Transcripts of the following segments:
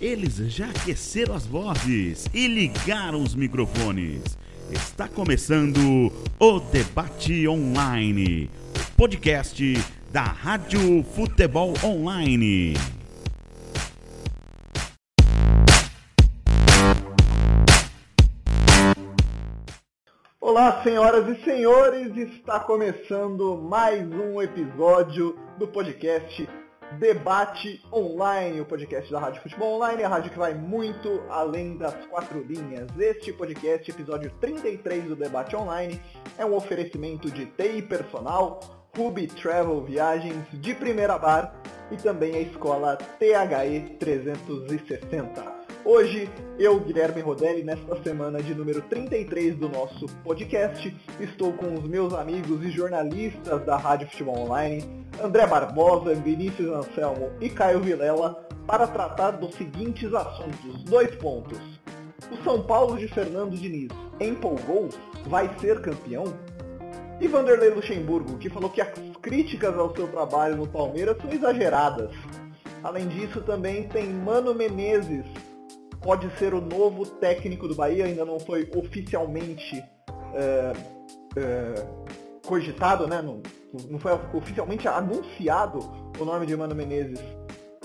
Eles já aqueceram as vozes e ligaram os microfones. Está começando o Debate Online, o podcast da Rádio Futebol Online. Olá, senhoras e senhores, está começando mais um episódio do podcast Debate Online, o podcast da Rádio Futebol Online, a rádio que vai muito além das quatro linhas. Este podcast, episódio 33 do Debate Online, é um oferecimento de TI Personal, Ruby Travel Viagens, de Primeira Bar e também a escola THE 360. Hoje, eu, Guilherme Rodelli, nesta semana de número 33 do nosso podcast, estou com os meus amigos e jornalistas da Rádio Futebol Online, André Barbosa, Vinícius Anselmo e Caio Vilela, para tratar dos seguintes assuntos. Dois pontos. O São Paulo de Fernando Diniz empolgou? Vai ser campeão? E Vanderlei Luxemburgo, que falou que as críticas ao seu trabalho no Palmeiras são exageradas. Além disso, também tem Mano Menezes, pode ser o novo técnico do Bahia, ainda não foi oficialmente é, é, cogitado, né? Não, não foi oficialmente anunciado o nome de Mano Menezes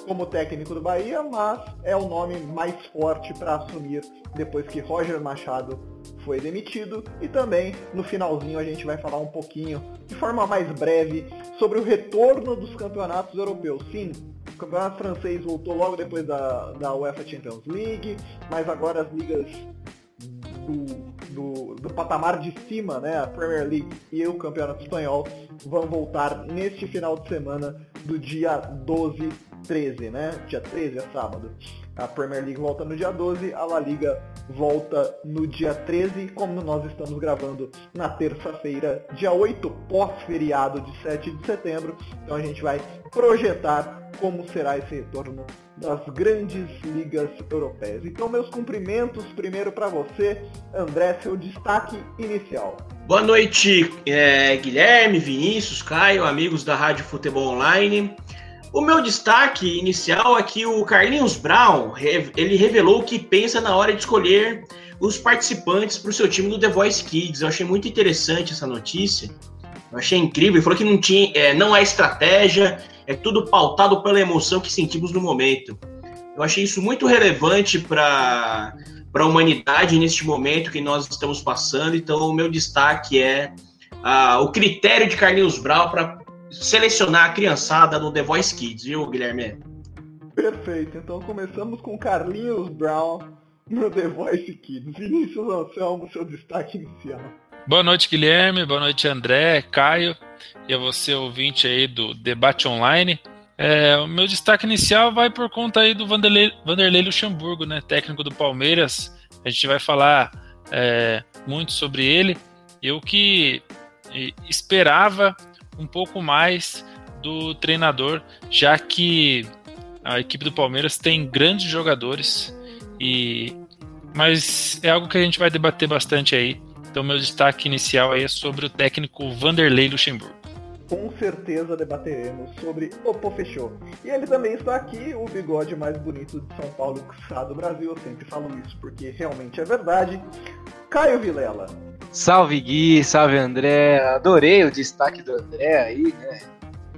como técnico do Bahia, mas é o nome mais forte para assumir depois que Roger Machado foi demitido e também no finalzinho a gente vai falar um pouquinho, de forma mais breve, sobre o retorno dos campeonatos europeus. Sim, campeonato francês voltou logo depois da, da UEFA Champions League, mas agora as ligas do, do, do, patamar de cima, né, a Premier League e o Campeonato Espanhol, vão voltar neste final de semana do dia 12, 13, né? Dia 13 é sábado. A Premier League volta no dia 12, a La Liga volta no dia 13, como nós estamos gravando na terça-feira, dia 8, pós-feriado de 7 de setembro. Então a gente vai projetar como será esse retorno das grandes ligas europeias. Então meus cumprimentos primeiro para você, André, seu destaque inicial. Boa noite, é, Guilherme, Vinícius, Caio, amigos da Rádio Futebol Online. O meu destaque inicial é que o Carlinhos Brown ele revelou o que pensa na hora de escolher os participantes para o seu time do The Voice Kids. Eu achei muito interessante essa notícia. Eu achei incrível. Ele falou que não, tinha, é, não é estratégia, é tudo pautado pela emoção que sentimos no momento. Eu achei isso muito relevante para a humanidade neste momento que nós estamos passando. Então, o meu destaque é ah, o critério de Carlinhos Brown para selecionar a criançada no The Voice Kids, viu, Guilherme? Perfeito. Então começamos com Carlinhos Brown no The Voice Kids. Vinícius Anselmo, seu destaque inicial. Boa noite, Guilherme. Boa noite, André, Caio e a você, ouvinte aí do Debate Online. É, o meu destaque inicial vai por conta aí do Vanderlei, Vanderlei Luxemburgo, né, técnico do Palmeiras. A gente vai falar é, muito sobre ele. Eu que esperava um pouco mais do treinador, já que a equipe do Palmeiras tem grandes jogadores e mas é algo que a gente vai debater bastante aí. Então meu destaque inicial aí é sobre o técnico Vanderlei Luxemburgo. Com certeza debateremos sobre o Pô Fechou. E ele também está aqui, o bigode mais bonito de São Paulo e do Brasil. Eu sempre falo isso porque realmente é verdade. Caio Vilela. Salve Gui, salve André. Adorei o destaque do André aí, né?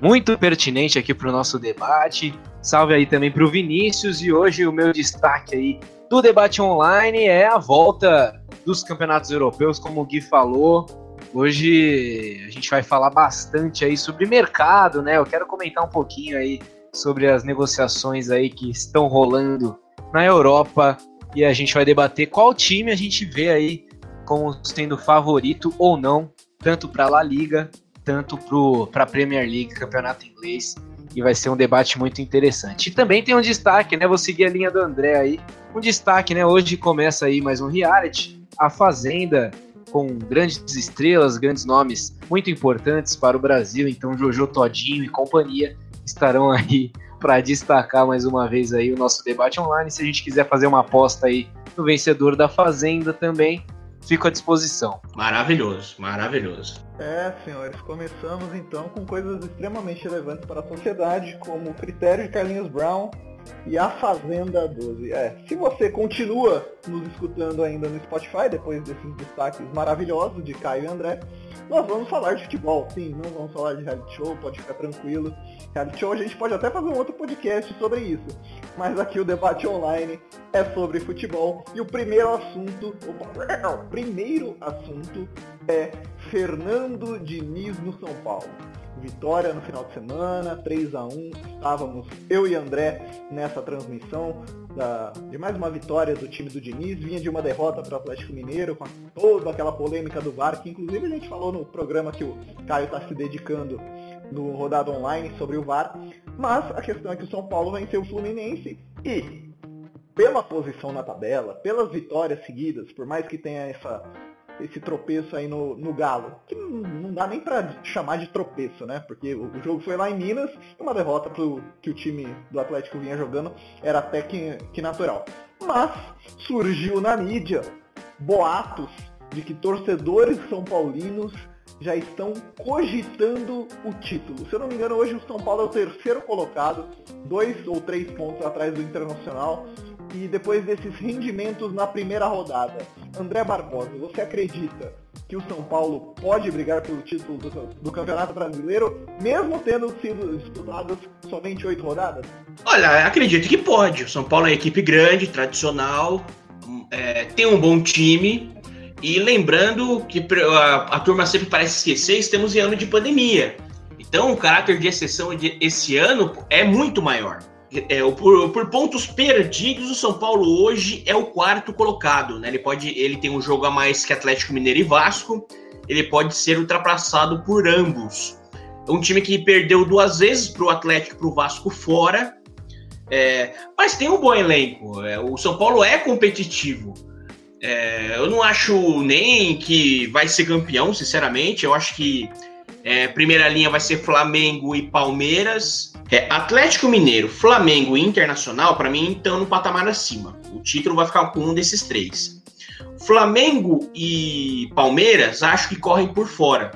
Muito pertinente aqui para o nosso debate. Salve aí também para o Vinícius. E hoje o meu destaque aí do debate online é a volta dos campeonatos europeus, como o Gui falou. Hoje a gente vai falar bastante aí sobre mercado, né? Eu quero comentar um pouquinho aí sobre as negociações aí que estão rolando na Europa e a gente vai debater qual time a gente vê aí como sendo favorito ou não, tanto para a La Liga, tanto para a Premier League, campeonato inglês, e vai ser um debate muito interessante. E também tem um destaque, né? Vou seguir a linha do André aí. Um destaque, né? Hoje começa aí mais um reality, A Fazenda, com grandes estrelas, grandes nomes muito importantes para o Brasil. Então, Jojo Todinho e companhia estarão aí para destacar mais uma vez aí o nosso debate online. Se a gente quiser fazer uma aposta aí no vencedor da Fazenda também, fico à disposição. Maravilhoso, maravilhoso. É, senhores, começamos então com coisas extremamente relevantes para a sociedade, como o critério de Carlinhos Brown e a Fazenda 12. É, se você continua nos escutando ainda no Spotify, depois desses destaques maravilhosos de Caio e André, nós vamos falar de futebol. Sim, não vamos falar de reality show, pode ficar tranquilo. Reality show a gente pode até fazer um outro podcast sobre isso. Mas aqui o debate online é sobre futebol. E o primeiro assunto, o primeiro assunto é Fernando Diniz no São Paulo vitória no final de semana, 3 a 1 Estávamos eu e André nessa transmissão da, de mais uma vitória do time do Diniz. Vinha de uma derrota para o Atlético Mineiro, com toda aquela polêmica do VAR, que inclusive a gente falou no programa que o Caio está se dedicando no rodado online sobre o VAR. Mas a questão é que o São Paulo venceu o Fluminense e pela posição na tabela, pelas vitórias seguidas, por mais que tenha essa esse tropeço aí no, no Galo, que não, dá nem para chamar de tropeço, né? Porque o, o, jogo foi lá em Minas, uma derrota pro, que o time do Atlético vinha jogando era até que, que natural. Mas surgiu na mídia boatos de que torcedores são paulinos já estão cogitando o título. Se eu não me engano, hoje o São Paulo é o terceiro colocado, dois ou três pontos atrás do Internacional e depois desses rendimentos na primeira rodada. André Barbosa, você acredita que o São Paulo pode brigar pelo título do, do Campeonato Brasileiro, mesmo tendo sido disputadas somente oito rodadas? Olha, acredito que pode. O São Paulo é uma equipe grande, tradicional, é, tem um bom time. E lembrando que a, a turma sempre parece esquecer, estamos em ano de pandemia. Então o caráter de exceção de, esse ano é muito maior. É, por, por, pontos perdidos, o São Paulo hoje é o quarto colocado. Né? Ele, pode, ele tem um jogo a mais que Atlético Mineiro e Vasco. Ele pode ser ultrapassado por ambos. É um time que perdeu duas vezes para o Atlético para o Vasco fora. É, mas tem um bom elenco. É, o São Paulo é competitivo. É, eu não acho nem que vai ser campeão, sinceramente. Eu acho que é, primeira linha vai ser Flamengo e Palmeiras. É, Atlético Mineiro, Flamengo e Internacional, para mim, estão no patamar acima. O título vai ficar com um desses três. Flamengo e Palmeiras, acho que correm por fora.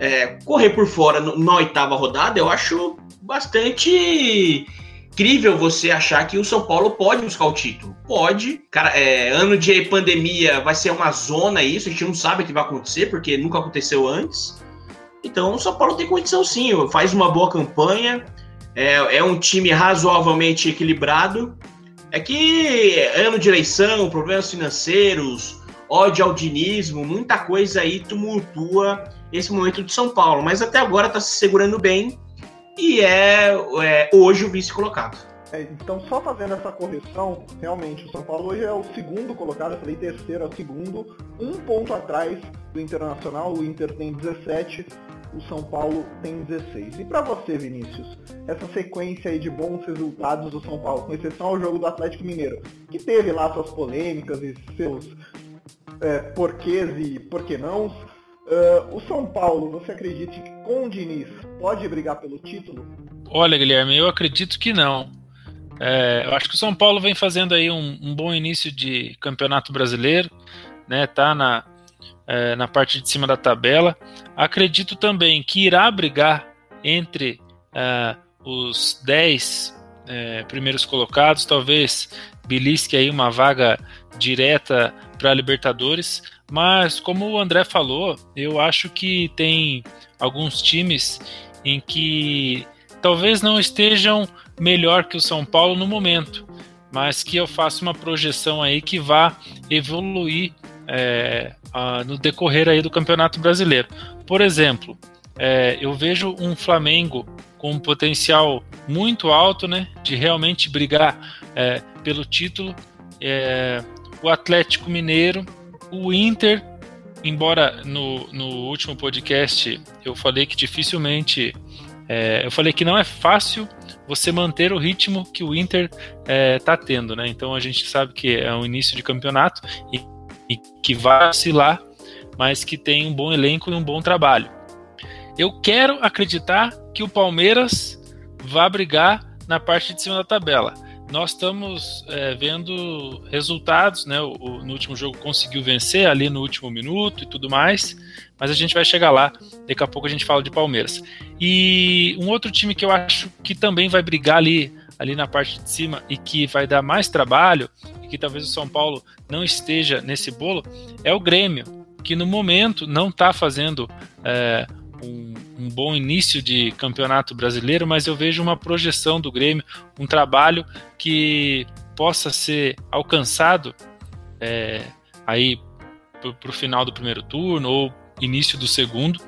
É, correr por fora no, na oitava rodada, eu acho bastante incrível você achar que o São Paulo pode buscar o título. Pode. Cara, é, ano de pandemia vai ser uma zona isso, a gente não sabe o que vai acontecer, porque nunca aconteceu antes. Então o São Paulo tem condição sim, faz uma boa campanha, é, é um time razoavelmente equilibrado. É que ano de eleição, problemas financeiros, ódio ao dinismo, muita coisa aí tumultua esse momento de São Paulo. Mas até agora está se segurando bem e é, é hoje o vice colocado. É, então, só fazendo essa correção, realmente, o São Paulo hoje é o segundo colocado, eu falei terceiro, é o segundo, um ponto atrás do Internacional, o Inter tem 17, o São Paulo tem 16. E para você, Vinícius, essa sequência aí de bons resultados do São Paulo, com exceção ao jogo do Atlético Mineiro, que teve lá suas polêmicas e seus é, porquês e porquê não, uh, o São Paulo, você acredita que com o Diniz pode brigar pelo título? Olha, Guilherme, eu acredito que não. É, eu acho que o São Paulo vem fazendo aí um, um bom início de campeonato brasileiro, né? Tá na, é, na parte de cima da tabela. Acredito também que irá brigar entre é, os 10 é, primeiros colocados, talvez belisque aí uma vaga direta para a Libertadores, mas como o André falou, eu acho que tem alguns times em que talvez não estejam melhor que o São Paulo no momento, mas que eu faço uma projeção aí que vá evoluir é, a, no decorrer aí do Campeonato Brasileiro. Por exemplo, é, eu vejo um Flamengo com um potencial muito alto, né, de realmente brigar é, pelo título. É, o Atlético Mineiro, o Inter, embora no, no último podcast eu falei que dificilmente, é, eu falei que não é fácil você manter o ritmo que o Inter está é, tendo, né? Então a gente sabe que é um início de campeonato e e que vai oscilar, mas que tem um bom elenco e um bom trabalho. Eu quero acreditar que o Palmeiras vai brigar na parte de cima da tabela. Nós estamos é, vendo resultados, né? O, o, no último jogo conseguiu vencer ali no último minuto e tudo mais, mas a gente vai chegar lá. Daqui a pouco a gente fala de Palmeiras. E um outro time que eu acho que também vai brigar ali ali na parte de cima e que vai dar mais trabalho, e que talvez o São Paulo não esteja nesse bolo, é o Grêmio, que no momento não está fazendo é, um, um, bom início de campeonato brasileiro, mas eu vejo uma projeção do Grêmio, um trabalho que possa ser alcançado é, aí para o final do primeiro turno ou início do segundo,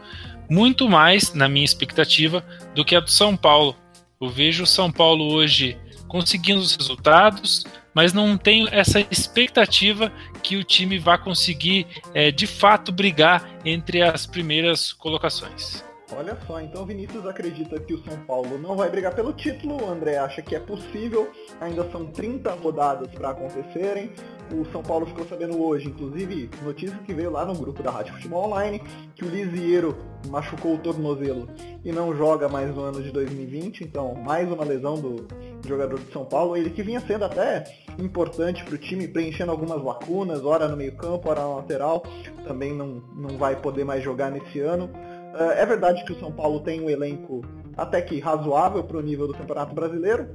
muito mais, na minha expectativa, do que a do São Paulo. Eu vejo o São Paulo hoje conseguindo os resultados, mas não tenho essa expectativa que o time vá conseguir é, de fato brigar entre as primeiras colocações. Olha só, então Vinícius acredita que o São Paulo não vai brigar pelo título, o André acha que é possível, ainda são 30 rodadas para acontecerem. O São Paulo ficou sabendo hoje, inclusive, notícia que veio lá no grupo da Rádio Futebol Online, que o Lisieiro machucou o tornozelo e não joga mais no ano de 2020, então mais uma lesão do jogador de São Paulo, ele que vinha sendo até importante para o time, preenchendo algumas lacunas, ora no meio campo, ora na lateral, também não, não vai poder mais jogar nesse ano. É, é verdade que o São Paulo tem um elenco até que razoável para o nível do Campeonato Brasileiro.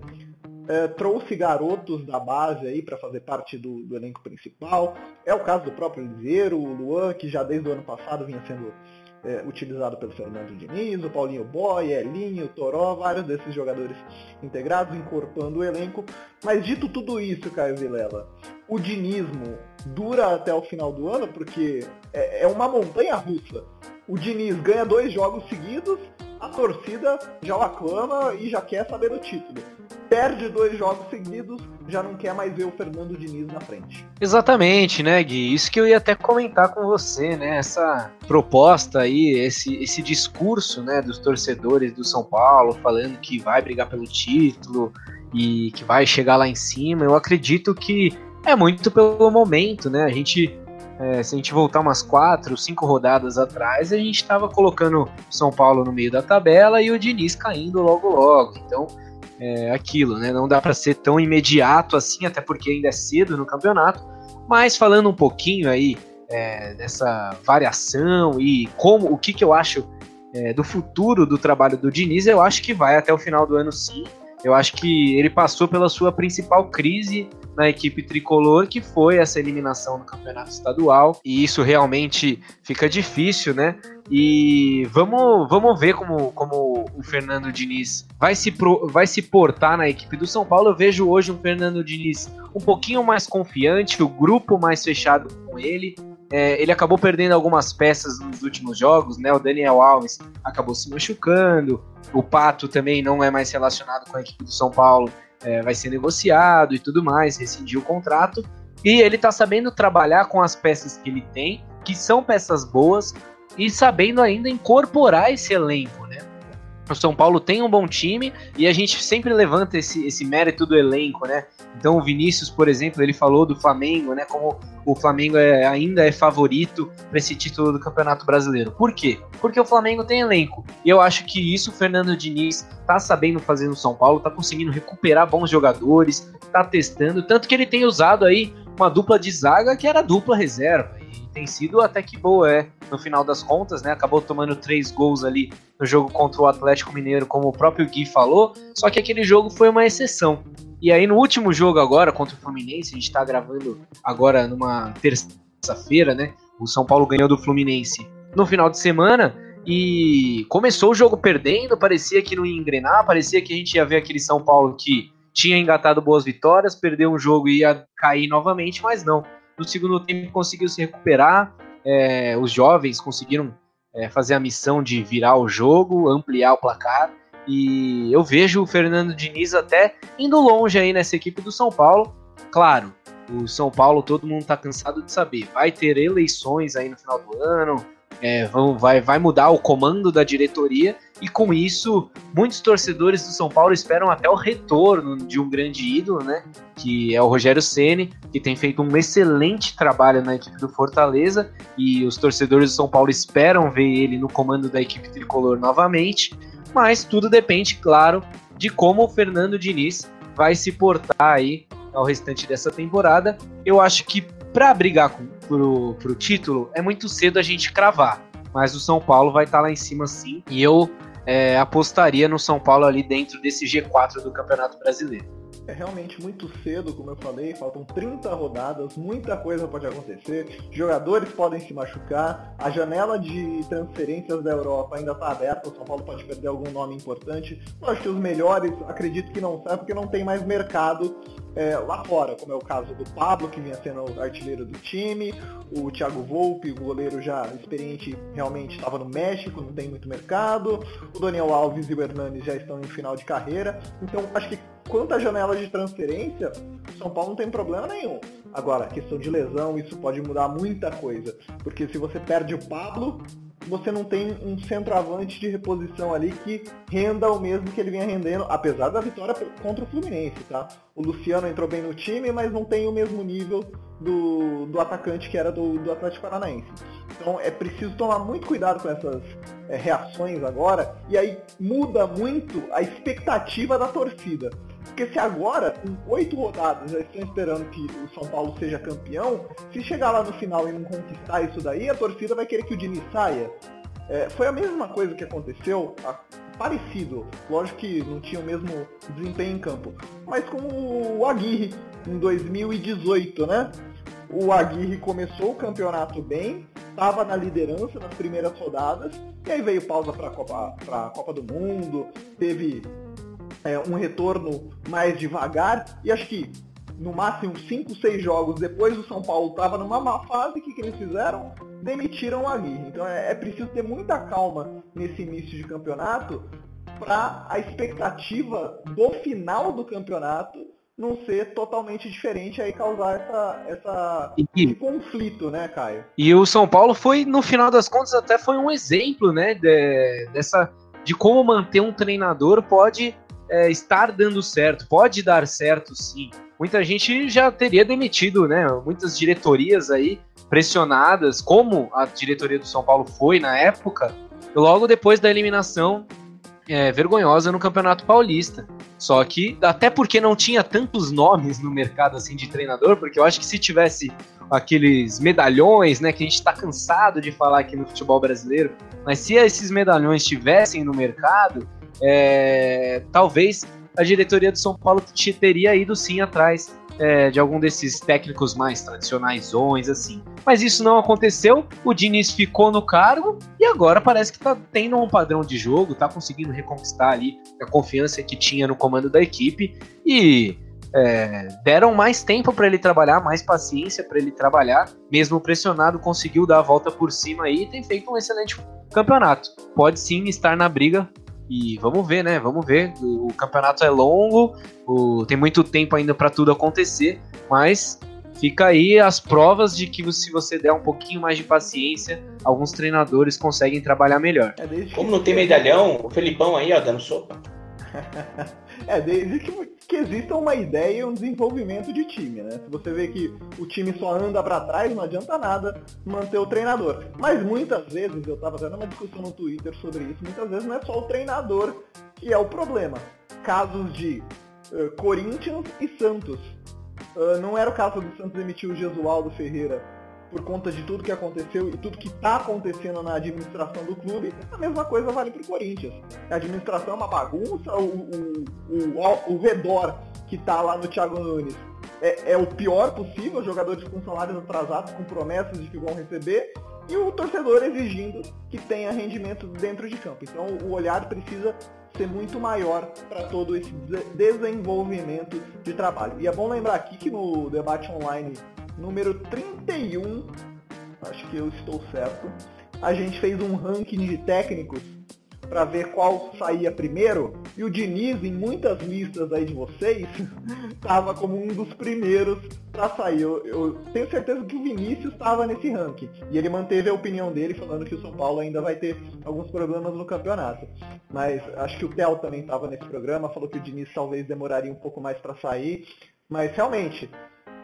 É, trouxe garotos da base aí para fazer parte do, do, elenco principal. É o caso do próprio Liseiro, o Luan, que já desde o ano passado vinha sendo é, utilizado pelo Fernando Diniz, o Paulinho Boy, Elinho, Toró, vários desses jogadores integrados, incorporando o elenco. Mas dito tudo isso, Caio Vilela, o dinismo dura até o final do ano, porque é, é uma montanha russa o Diniz ganha dois jogos seguidos, a torcida já o aclama e já quer saber do título. Perde dois jogos seguidos, já não quer mais ver o Fernando Diniz na frente. Exatamente, né, Gui? Isso que eu ia até comentar com você, né? Essa proposta aí, esse, esse discurso, né, dos torcedores do São Paulo falando que vai brigar pelo título e que vai chegar lá em cima. Eu acredito que é muito pelo momento, né? A gente é, se a gente voltar umas quatro, cinco rodadas atrás, a gente estava colocando São Paulo no meio da tabela e o Diniz caindo logo logo. Então, é aquilo, né? Não dá para ser tão imediato assim, até porque ainda é cedo no campeonato. Mas falando um pouquinho aí é, dessa variação e como o que, que eu acho é, do futuro do trabalho do Diniz, eu acho que vai até o final do ano sim. Eu acho que ele passou pela sua principal crise na equipe tricolor, que foi essa eliminação no campeonato estadual. E isso realmente fica difícil, né? E vamos, vamos ver como, como o Fernando Diniz vai se, pro, vai se portar na equipe do São Paulo. Eu vejo hoje um Fernando Diniz um pouquinho mais confiante, o grupo mais fechado com ele. É, ele acabou perdendo algumas peças nos últimos jogos, né? O Daniel Alves acabou se machucando, o Pato também não é mais relacionado com a equipe do São Paulo é, vai ser negociado e tudo mais, rescindiu o contrato. E ele tá sabendo trabalhar com as peças que ele tem, que são peças boas, e sabendo ainda incorporar esse elenco, né? O São Paulo tem um bom time e a gente sempre levanta esse, esse mérito do elenco, né? Então o Vinícius, por exemplo, ele falou do Flamengo, né? Como o Flamengo é, ainda é favorito para esse título do Campeonato Brasileiro. Por quê? Porque o Flamengo tem elenco. E eu acho que isso o Fernando Diniz tá sabendo fazer no São Paulo, tá conseguindo recuperar bons jogadores, tá testando, tanto que ele tem usado aí uma dupla de zaga que era dupla reserva tem sido até que boa, é. No final das contas, né? Acabou tomando três gols ali no jogo contra o Atlético Mineiro, como o próprio Gui falou. Só que aquele jogo foi uma exceção. E aí no último jogo agora contra o Fluminense, a gente tá gravando agora numa terça-feira, né? O São Paulo ganhou do Fluminense no final de semana. E começou o jogo perdendo, parecia que não ia engrenar, parecia que a gente ia ver aquele São Paulo que tinha engatado boas vitórias, perdeu um jogo e ia cair novamente, mas não. No segundo tempo conseguiu se recuperar, é, os jovens conseguiram é, fazer a missão de virar o jogo, ampliar o placar. E eu vejo o Fernando Diniz até indo longe aí nessa equipe do São Paulo. Claro, o São Paulo todo mundo está cansado de saber. Vai ter eleições aí no final do ano, é, vão, vai, vai mudar o comando da diretoria e com isso muitos torcedores do São Paulo esperam até o retorno de um grande ídolo, né? Que é o Rogério Ceni, que tem feito um excelente trabalho na equipe do Fortaleza e os torcedores do São Paulo esperam ver ele no comando da equipe tricolor novamente. Mas tudo depende, claro, de como o Fernando Diniz vai se portar aí ao restante dessa temporada. Eu acho que para brigar com, pro, pro título, é muito cedo a gente cravar. Mas o São Paulo vai estar tá lá em cima sim. E eu é, apostaria no São Paulo ali dentro desse G4 do Campeonato Brasileiro. É realmente muito cedo, como eu falei, faltam 30 rodadas, muita coisa pode acontecer, jogadores podem se machucar, a janela de transferências da Europa ainda está aberta, o São Paulo pode perder algum nome importante. Eu acho que os melhores, acredito que não sai, porque não tem mais mercado é, lá fora, como é o caso do Pablo, que vinha sendo artilheiro do time, o Thiago Volpe, o goleiro já experiente, realmente estava no México, não tem muito mercado, o Daniel Alves e o Hernanes já estão em final de carreira, então acho que quanto à janela de transferência, o São Paulo não tem problema nenhum. Agora, questão de lesão, isso pode mudar muita coisa, porque se você perde o Pablo, você não tem um centroavante de reposição ali que renda o mesmo que ele vinha rendendo, apesar da vitória contra o Fluminense, tá? O Luciano entrou bem no time, mas não tem o mesmo nível do, do atacante que era do, do Atlético Paranaense. Então é preciso tomar muito cuidado com essas é, reações agora, e aí muda muito a expectativa da torcida. Porque se agora, com oito rodadas, já estão esperando que o São Paulo seja campeão, se chegar lá no final e não conquistar isso daí, a torcida vai querer que o Diniz saia. É, foi a mesma coisa que aconteceu, a, parecido. Lógico que não tinha o mesmo desempenho em campo. Mas com o Aguirre, em 2018, né? O Aguirre começou o campeonato bem, estava na liderança nas primeiras rodadas, e aí veio pausa para a Copa, Copa do Mundo, teve é, um retorno mais devagar, e acho que no máximo 5, 6 jogos depois o São Paulo estava numa má fase, o que, que eles fizeram? Demitiram o Aguirre. Então é, é preciso ter muita calma nesse início de campeonato para a expectativa do final do campeonato não ser totalmente diferente aí causar essa, essa e, esse conflito, né, Caio? E o São Paulo foi, no final das contas, até foi um exemplo, né, de, dessa de como manter um treinador pode é, estar dando certo, pode dar certo sim. Muita gente já teria demitido, né? Muitas diretorias aí pressionadas, como a diretoria do São Paulo foi na época, logo depois da eliminação é, vergonhosa no Campeonato Paulista. Só que, até porque não tinha tantos nomes no mercado assim de treinador, porque eu acho que se tivesse aqueles medalhões, né, que a gente está cansado de falar aqui no futebol brasileiro, mas se esses medalhões estivessem no mercado, é, talvez a diretoria do São Paulo teria ido sim atrás é, de algum desses técnicos mais tradicionais, assim. Mas isso não aconteceu, o Diniz ficou no cargo e agora parece que está tendo um padrão de jogo, está conseguindo reconquistar ali a confiança que tinha no comando da equipe e é, deram mais tempo para ele trabalhar, mais paciência para ele trabalhar, mesmo pressionado, conseguiu dar a volta por cima aí e tem feito um excelente campeonato. Pode sim estar na briga e vamos ver, né? Vamos ver. O campeonato é longo, o... tem muito tempo ainda para tudo acontecer, mas fica aí as provas de que se você der um pouquinho mais de paciência, alguns treinadores conseguem trabalhar melhor. É Como não tem medalhão, o Felipão aí, ó, dando sopa. é, desde que, que exista uma ideia e um desenvolvimento de time, né? Se você vê que o time só anda para trás, não adianta nada manter o treinador. Mas muitas vezes, eu estava tendo uma discussão no Twitter sobre isso, muitas vezes não é só o treinador que é o problema. Casos de uh, Corinthians e Santos. Uh, não era o caso do Santos demitir o Gesualdo Ferreira por conta de tudo que aconteceu e tudo que está acontecendo na administração do clube, a mesma coisa vale para o Corinthians. A administração é uma bagunça, o, o, o, o redor que está lá no Thiago Nunes é, é, o pior possível, jogadores com salários atrasados, com promessas de que vão receber, e o torcedor exigindo que tenha rendimento dentro de campo. Então o olhar precisa ser muito maior para todo esse desenvolvimento de trabalho. E é bom lembrar aqui que no debate online número 31, acho que eu estou certo, a gente fez um ranking de técnicos para ver qual saía primeiro, e o Diniz, em muitas listas aí de vocês, estava como um dos primeiros para sair. Eu, eu, tenho certeza que o Vinícius estava nesse ranking, e ele manteve a opinião dele, falando que o São Paulo ainda vai ter alguns problemas no campeonato. Mas acho que o Theo também estava nesse programa, falou que o Diniz talvez demoraria um pouco mais para sair, mas realmente,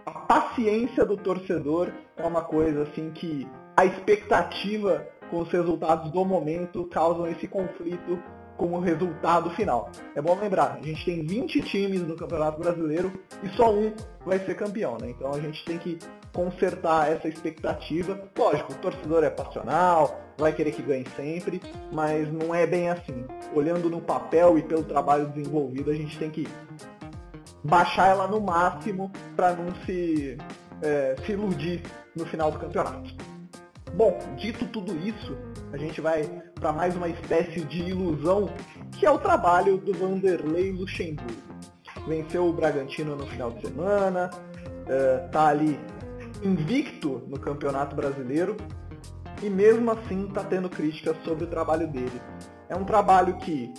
a paciência do torcedor é uma coisa assim que a expectativa com os resultados do momento causam esse conflito como resultado final. É bom lembrar, a gente tem 20 times no Campeonato Brasileiro e só um vai ser campeão, né? Então a gente tem que consertar essa expectativa. Lógico, o torcedor é passional, vai querer que ganhe sempre, mas não é bem assim. Olhando no papel e pelo trabalho desenvolvido, a gente tem que baixar ela no máximo para não se, é, se iludir no final do campeonato. Bom, dito tudo isso, a gente vai para mais uma espécie de ilusão, que é o trabalho do Vanderlei Luxemburgo. Venceu o Bragantino no final de semana, está ali invicto no Campeonato Brasileiro e mesmo assim está tendo críticas sobre o trabalho dele. É um trabalho que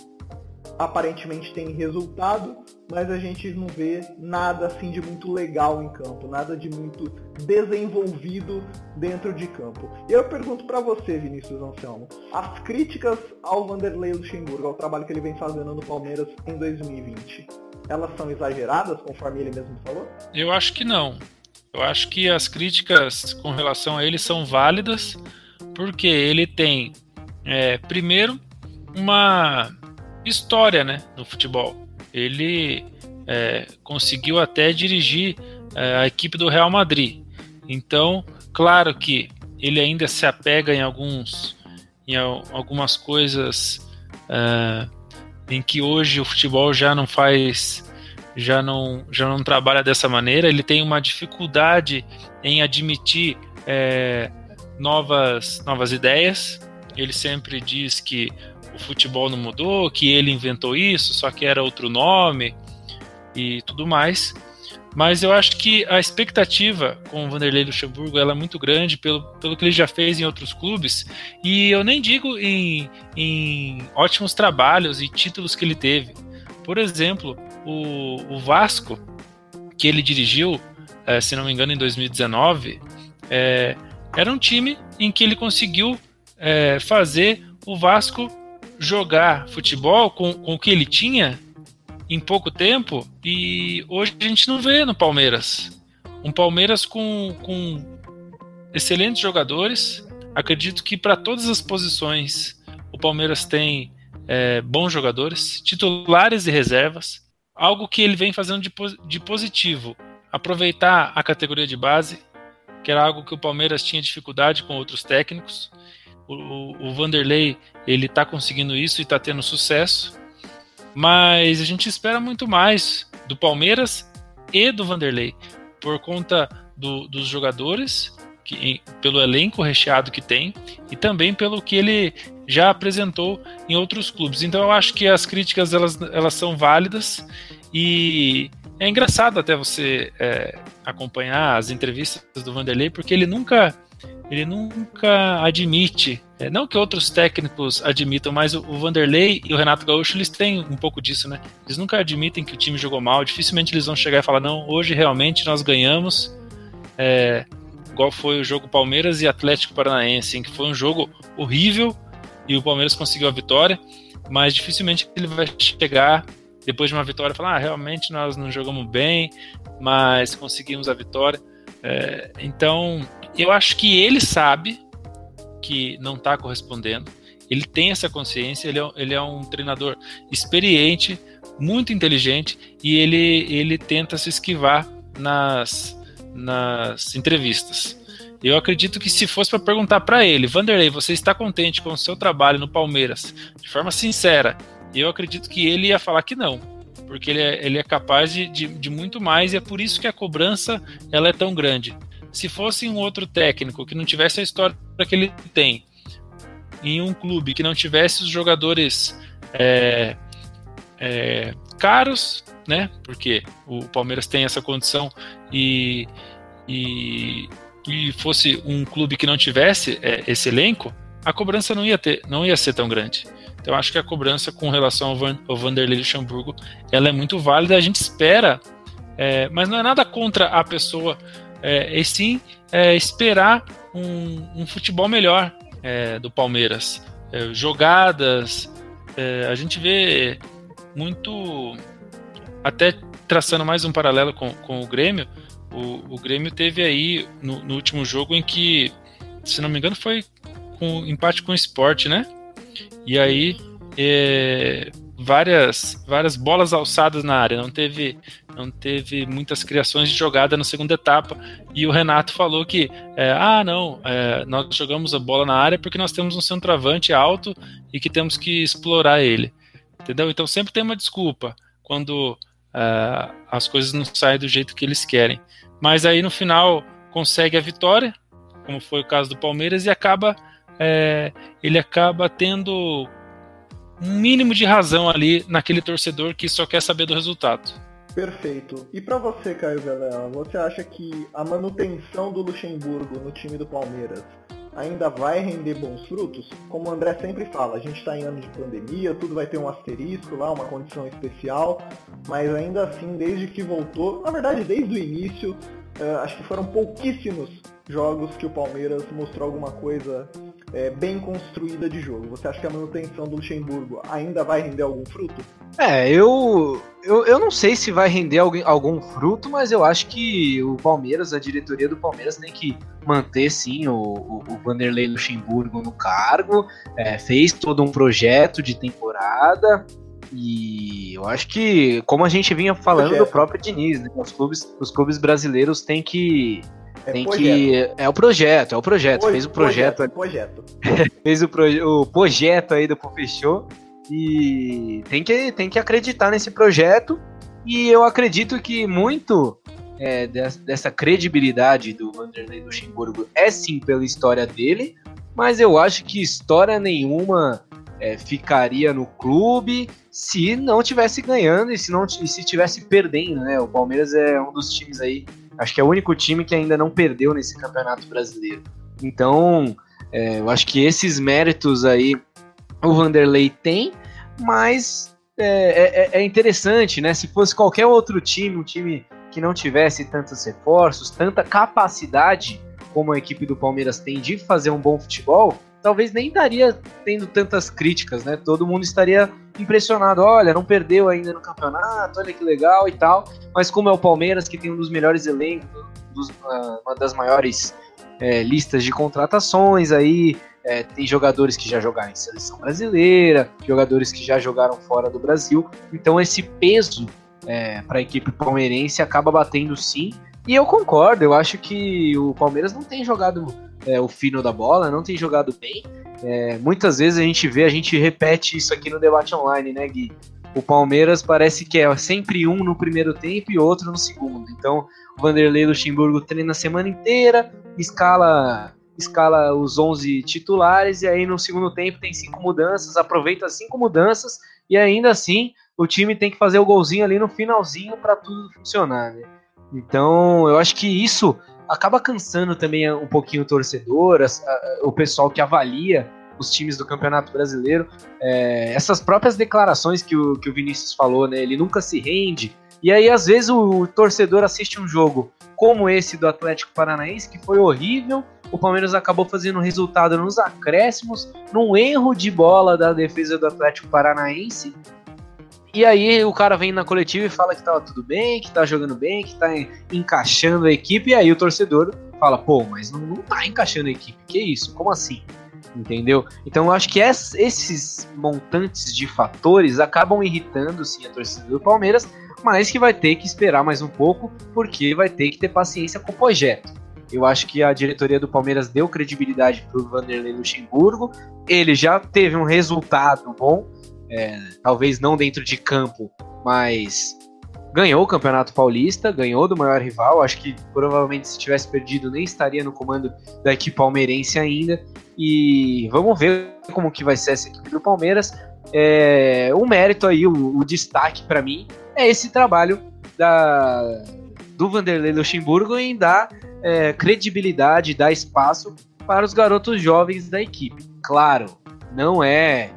aparentemente tem resultado, mas a gente não vê nada assim de muito legal em campo, nada de muito desenvolvido dentro de campo. E eu pergunto para você, Vinícius Anselmo, as críticas ao Vanderlei Luxemburgo, ao trabalho que ele vem fazendo no Palmeiras em 2020, elas são exageradas, conforme ele mesmo falou? Eu acho que não. Eu acho que as críticas com relação a ele são válidas, porque ele tem, é, primeiro, uma história né, no futebol. Ele é, conseguiu até dirigir é, a equipe do Real Madrid. Então, claro que ele ainda se apega em alguns em algumas coisas é, em que hoje o futebol já não faz já não já não trabalha dessa maneira ele tem uma dificuldade em admitir é, novas novas ideias ele sempre diz que o futebol não mudou, que ele inventou isso, só que era outro nome e tudo mais. Mas eu acho que a expectativa com o Vanderlei Luxemburgo ela é muito grande pelo, pelo que ele já fez em outros clubes. E eu nem digo em, em ótimos trabalhos e títulos que ele teve. Por exemplo, o, o Vasco, que ele dirigiu, é, se não me engano, em 2019, é, era um time em que ele conseguiu é, fazer o Vasco jogar futebol com, com o que ele tinha em pouco tempo e hoje a gente não vê no Palmeiras. Um Palmeiras com, com excelentes jogadores. Acredito que para todas as posições o Palmeiras tem é, bons jogadores, titulares e reservas. Algo que ele vem fazendo de, de positivo. Aproveitar a categoria de base, que era algo que o Palmeiras tinha dificuldade com outros técnicos. O, o Vanderlei ele está conseguindo isso e está tendo sucesso, mas a gente espera muito mais do Palmeiras e do Vanderlei por conta do, dos jogadores, que, pelo elenco recheado que tem e também pelo que ele já apresentou em outros clubes. Então eu acho que as críticas elas, elas são válidas e é engraçado até você é, acompanhar as entrevistas do Vanderlei porque ele nunca ele nunca admite, é, não que outros técnicos admitam, mas o, Vanderlei e o Renato Gaúcho eles têm um pouco disso, né? Eles nunca admitem que o time jogou mal, dificilmente eles vão chegar e falar não, hoje realmente nós ganhamos, é, igual foi o jogo Palmeiras e Atlético Paranaense, em que foi um jogo horrível e o Palmeiras conseguiu a vitória, mas dificilmente ele vai chegar depois de uma vitória e falar ah, realmente nós não jogamos bem, mas conseguimos a vitória. É, então eu acho que ele sabe que não está correspondendo. Ele tem essa consciência, ele é, ele é um treinador experiente, muito inteligente e ele, ele tenta se esquivar nas, nas entrevistas. Eu acredito que se fosse para perguntar para ele, Vanderlei, você está contente com o seu trabalho no Palmeiras? De forma sincera, eu acredito que ele ia falar que não, porque ele é, ele é capaz de, de, de muito mais e é por isso que a cobrança ela é tão grande. Se fosse um outro técnico que não tivesse a história que ele tem, em um clube que não tivesse os jogadores é, é, caros, né? Porque o Palmeiras tem essa condição e, e, e fosse um clube que não tivesse é, esse elenco, a cobrança não ia ter, não ia ser tão grande. Então acho que a cobrança com relação ao, Van, ao Vanderlei Luxemburgo, ela é muito válida. A gente espera, é, mas não é nada contra a pessoa é, e sim é, esperar um, um, futebol melhor é, do Palmeiras. É, jogadas, é, a gente vê muito, até traçando mais um paralelo com, com o Grêmio, o, o Grêmio teve aí no, no, último jogo em que, se não me engano, foi com empate com o esporte, né? E aí é, várias, várias bolas alçadas na área, não teve, não teve muitas criações de jogada na segunda etapa. E o Renato falou que, é, ah, não, é, nós jogamos a bola na área porque nós temos um centroavante alto e que temos que explorar ele. Entendeu? Então sempre tem uma desculpa quando é, as coisas não saem do jeito que eles querem. Mas aí no final consegue a vitória, como foi o caso do Palmeiras, e acaba. É, ele acaba tendo um mínimo de razão ali naquele torcedor que só quer saber do resultado. Perfeito. E para você, Caio Velela, você acha que a manutenção do Luxemburgo no time do Palmeiras ainda vai render bons frutos? Como o André sempre fala, a gente está em ano de pandemia, tudo vai ter um asterisco lá, uma condição especial, mas ainda assim, desde que voltou, na verdade desde o início, uh, acho que foram pouquíssimos jogos que o Palmeiras mostrou alguma coisa é, bem construída de jogo. Você acha que a manutenção do Luxemburgo ainda vai render algum fruto? É, eu, eu, eu não sei se vai render algum, algum fruto, mas eu acho que o Palmeiras, a diretoria do Palmeiras tem que manter sim o, o, o Vanderlei Luxemburgo no cargo, é, fez todo um projeto de temporada, e eu acho que, como a gente vinha falando do próprio Diniz, né, os, clubes, os clubes brasileiros têm que é tem projeto. que. É o projeto, é o projeto. Fez o projeto. projeto. Fez o, proje o projeto aí do Fechou. E tem que, tem que acreditar nesse projeto. E eu acredito que muito é, dessa credibilidade do Vanderlei Luxemburgo é sim pela história dele, mas eu acho que história nenhuma é, ficaria no clube se não tivesse ganhando e se não se tivesse perdendo, né? O Palmeiras é um dos times aí Acho que é o único time que ainda não perdeu nesse campeonato brasileiro. Então, é, eu acho que esses méritos aí o Vanderlei tem, mas é, é, é, interessante, né? Se fosse qualquer outro time, um time que não tivesse tantos reforços, tanta capacidade como a equipe do Palmeiras tem de fazer um bom futebol, talvez nem estaria tendo tantas críticas, né? Todo mundo estaria impressionado. Olha, não perdeu ainda no campeonato, olha que legal e tal. Mas como é o Palmeiras, que tem um dos melhores elencos, dos, uh, uma das maiores é, listas de contratações aí, é, tem jogadores que já jogaram em seleção brasileira, jogadores que já jogaram fora do Brasil. Então esse peso é, para a equipe palmeirense acaba batendo sim. E eu concordo, eu acho que o Palmeiras não tem jogado é, o fino da bola, não tem jogado bem. É, muitas vezes a gente vê, a gente repete isso aqui no debate online, né, Gui? O Palmeiras parece que é sempre um no primeiro tempo e outro no segundo. Então, o Vanderlei Luxemburgo treina a semana inteira, escala escala os 11 titulares e aí no segundo tempo tem cinco mudanças, aproveita as cinco mudanças e ainda assim o time tem que fazer o golzinho ali no finalzinho para tudo funcionar, né? Então, eu acho que isso acaba cansando também um pouquinho o torcedor, o pessoal que avalia os times do Campeonato Brasileiro. É, essas próprias declarações que o, que o Vinícius falou, né? Ele nunca se rende. E aí, às vezes, o torcedor assiste um jogo como esse do Atlético Paranaense, que foi horrível. O Palmeiras acabou fazendo resultado nos acréscimos, num erro de bola da defesa do Atlético Paranaense. E aí o cara vem na coletiva e fala que tava tudo bem, que tá jogando bem, que tá encaixando a equipe, e aí o torcedor fala, pô, mas não, não tá encaixando a equipe, que isso? Como assim? Entendeu? Então eu acho que esses montantes de fatores acabam irritando sim a torcida do Palmeiras, mas que vai ter que esperar mais um pouco, porque vai ter que ter paciência com o projeto. Eu acho que a diretoria do Palmeiras deu credibilidade para o Vanderlei Luxemburgo. Ele já teve um resultado bom, é, talvez não dentro de campo, mas ganhou o Campeonato Paulista, ganhou do maior rival. Acho que provavelmente se tivesse perdido nem estaria no comando da equipe palmeirense ainda. E vamos ver como que vai ser essa equipe do Palmeiras. É, o mérito aí, o, o destaque para mim é esse trabalho da, do Vanderlei Luxemburgo em dar é, credibilidade, dar espaço para os garotos jovens da equipe. Claro, não é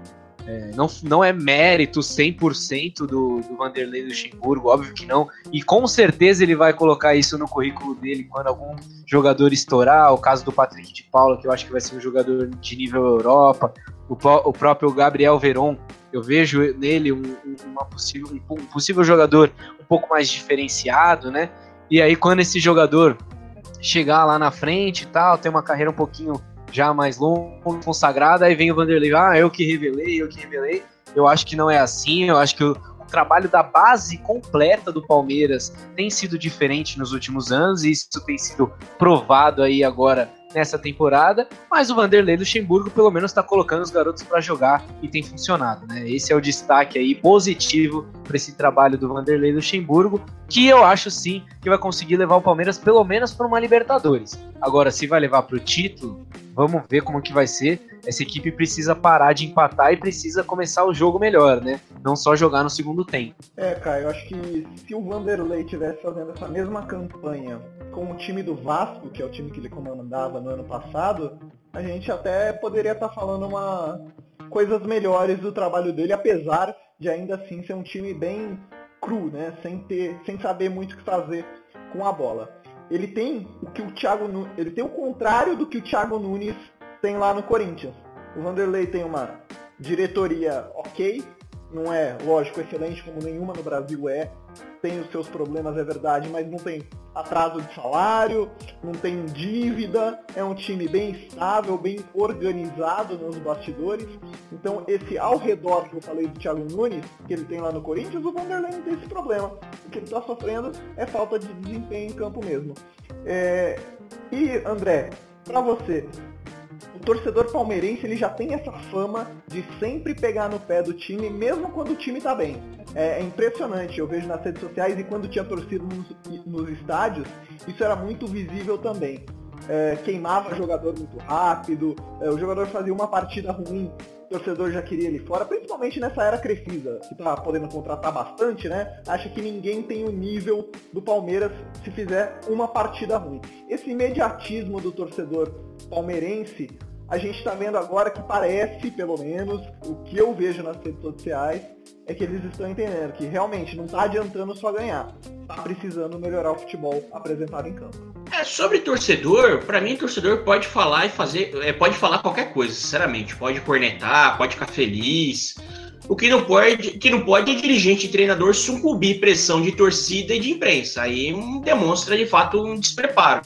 é, não, não é mérito 100% do, do Vanderlei Luxemburgo, óbvio que não. E com certeza ele vai colocar isso no currículo dele quando algum jogador estourar. O caso do Patrick de Paula, que eu acho que vai ser um jogador de nível Europa. O, o próprio Gabriel Veron, eu vejo nele um, uma possível, um possível jogador um pouco mais diferenciado, né? E aí, quando esse jogador chegar lá na frente e tal, ter uma carreira um pouquinho já mais longo, consagrada, aí vem o Vanderlei, ah, eu que revelei, eu que revelei. Eu acho que não é assim, eu acho que o, o trabalho da base completa do Palmeiras tem sido diferente nos últimos anos e isso tem sido provado aí agora nessa temporada, mas o Vanderlei Luxemburgo pelo menos está colocando os garotos para jogar e tem funcionado, né? Esse é o destaque aí positivo para esse trabalho do Vanderlei Luxemburgo, que eu acho sim que vai conseguir levar o Palmeiras pelo menos para uma Libertadores. Agora, se vai levar para o título, vamos ver como que vai ser. Essa equipe precisa parar de empatar e precisa começar o jogo melhor, né? Não só jogar no segundo tempo. É, cara, eu acho que se o Vanderlei tivesse fazendo essa mesma campanha com o time do Vasco, que é o time que ele comandava no ano passado, a gente até poderia estar tá falando uma coisas melhores do trabalho dele, apesar de ainda assim ser um time bem cru, né? Sem ter, sem saber muito o que fazer com a bola ele tem o que o Thiago ele tem o contrário do que o Thiago Nunes tem lá no Corinthians. O Vanderlei tem uma diretoria ok, não é, lógico, excelente como nenhuma no Brasil é, tem os seus problemas, é verdade, mas não tem atraso de salário, não tem dívida, é um time bem estável, bem organizado nos bastidores. Então esse ao redor que eu falei do Thiago Nunes, que ele tem lá no Corinthians, o Vanderlei não tem esse problema. O que ele está sofrendo é falta de desempenho em campo mesmo. É... E André, para você, o torcedor palmeirense ele já tem essa fama de sempre pegar no pé do time, mesmo quando o time está bem. É, é, impressionante, eu vejo nas redes sociais e quando tinha torcida nos, nos estádios, isso era muito visível também. É, queimava jogador muito rápido, é, o jogador fazia uma partida ruim, torcedor já queria ele fora, principalmente nessa era Crefisa, que tá podendo contratar bastante, né? Acha que ninguém tem o nível do Palmeiras se fizer uma partida ruim. Esse imediatismo do torcedor palmeirense a gente está vendo agora que parece, pelo menos, o que eu vejo nas redes sociais, é que eles estão entendendo que realmente não está adiantando só ganhar, está precisando melhorar o futebol apresentado em campo. É, sobre torcedor, para mim torcedor pode falar e fazer, é, pode falar qualquer coisa, sinceramente, pode cornetar, pode ficar feliz. O que não pode, que não pode é dirigente e treinador sucumbir pressão de torcida e de imprensa. Aí demonstra de fato um despreparo.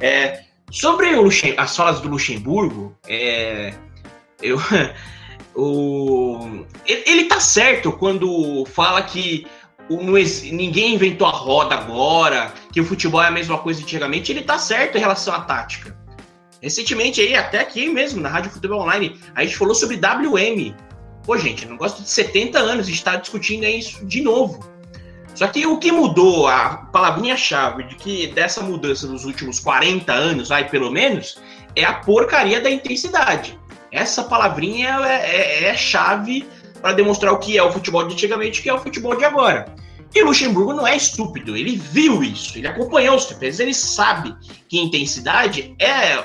É, Sobre Luxem, as falas do Luxemburgo, é, eu, o, ele, ele tá certo quando fala que ninguém inventou a roda agora, que o futebol é a mesma coisa antigamente. Ele tá certo em relação à tática. Recentemente aí, até aqui mesmo, na Rádio Futebol Online, a gente falou sobre WM. Pô, gente, não gosto de 70 anos, a gente tá discutindo isso de novo. Só que o que mudou, a palavrinha-chave de que dessa mudança nos últimos 40 anos, vai pelo menos, é a porcaria da intensidade. Essa palavrinha é, é, é chave para demonstrar o que é o futebol de antigamente e o que é o futebol de agora. E Luxemburgo não é estúpido, ele viu isso, ele acompanhou os campeonatos, ele sabe que intensidade é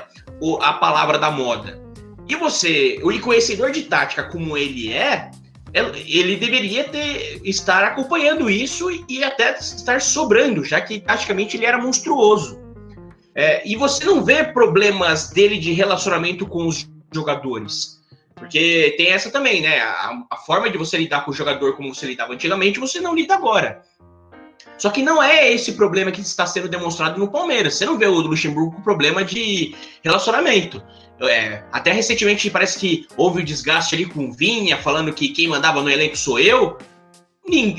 a palavra da moda. E você, o conhecedor de tática como ele é, ele deveria ter estar acompanhando isso e até estar sobrando, já que praticamente ele era monstruoso. É, e você não vê problemas dele de relacionamento com os jogadores. Porque tem essa também, né? A, a, forma de você lidar com o jogador como você lidava antigamente, você não lida agora. Só que não é esse problema que está sendo demonstrado no Palmeiras. Você não vê o Luxemburgo com problema de relacionamento. É, até recentemente parece que houve um desgaste ali com o Vinha, falando que quem mandava no elenco sou eu.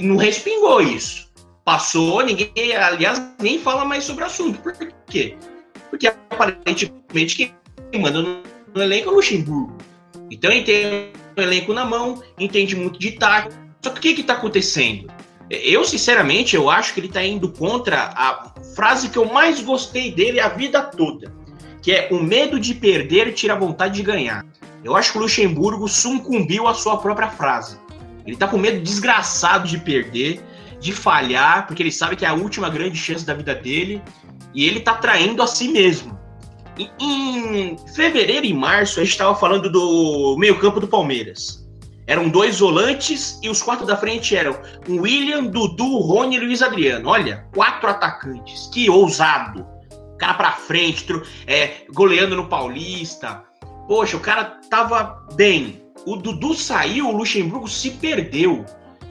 Não respingou isso. Passou, ninguém, aliás, nem fala mais sobre o assunto. Por quê? Porque aparentemente quem manda no elenco é o Luxemburgo. Então ele tem o elenco na mão, entende muito de tática. Só que o que está acontecendo? Eu, sinceramente, eu acho que ele está indo contra a frase que eu mais gostei dele a vida toda que é o medo de perder tira a vontade de ganhar. Eu acho que o Luxemburgo sucumbiu à sua própria frase. Ele tá com medo desgraçado de perder, de falhar, porque ele sabe que é a última grande chance da vida dele, e ele tá traindo a si mesmo. Em fevereiro e março, a gente estava falando do meio-campo do Palmeiras. Eram dois volantes e os quatro da frente eram William, Dudu, Rony e Luiz Adriano. Olha, quatro atacantes. Que ousado cara pra frente, é, goleando no Paulista. Poxa, o cara tava bem. O Dudu saiu, o Luxemburgo se perdeu.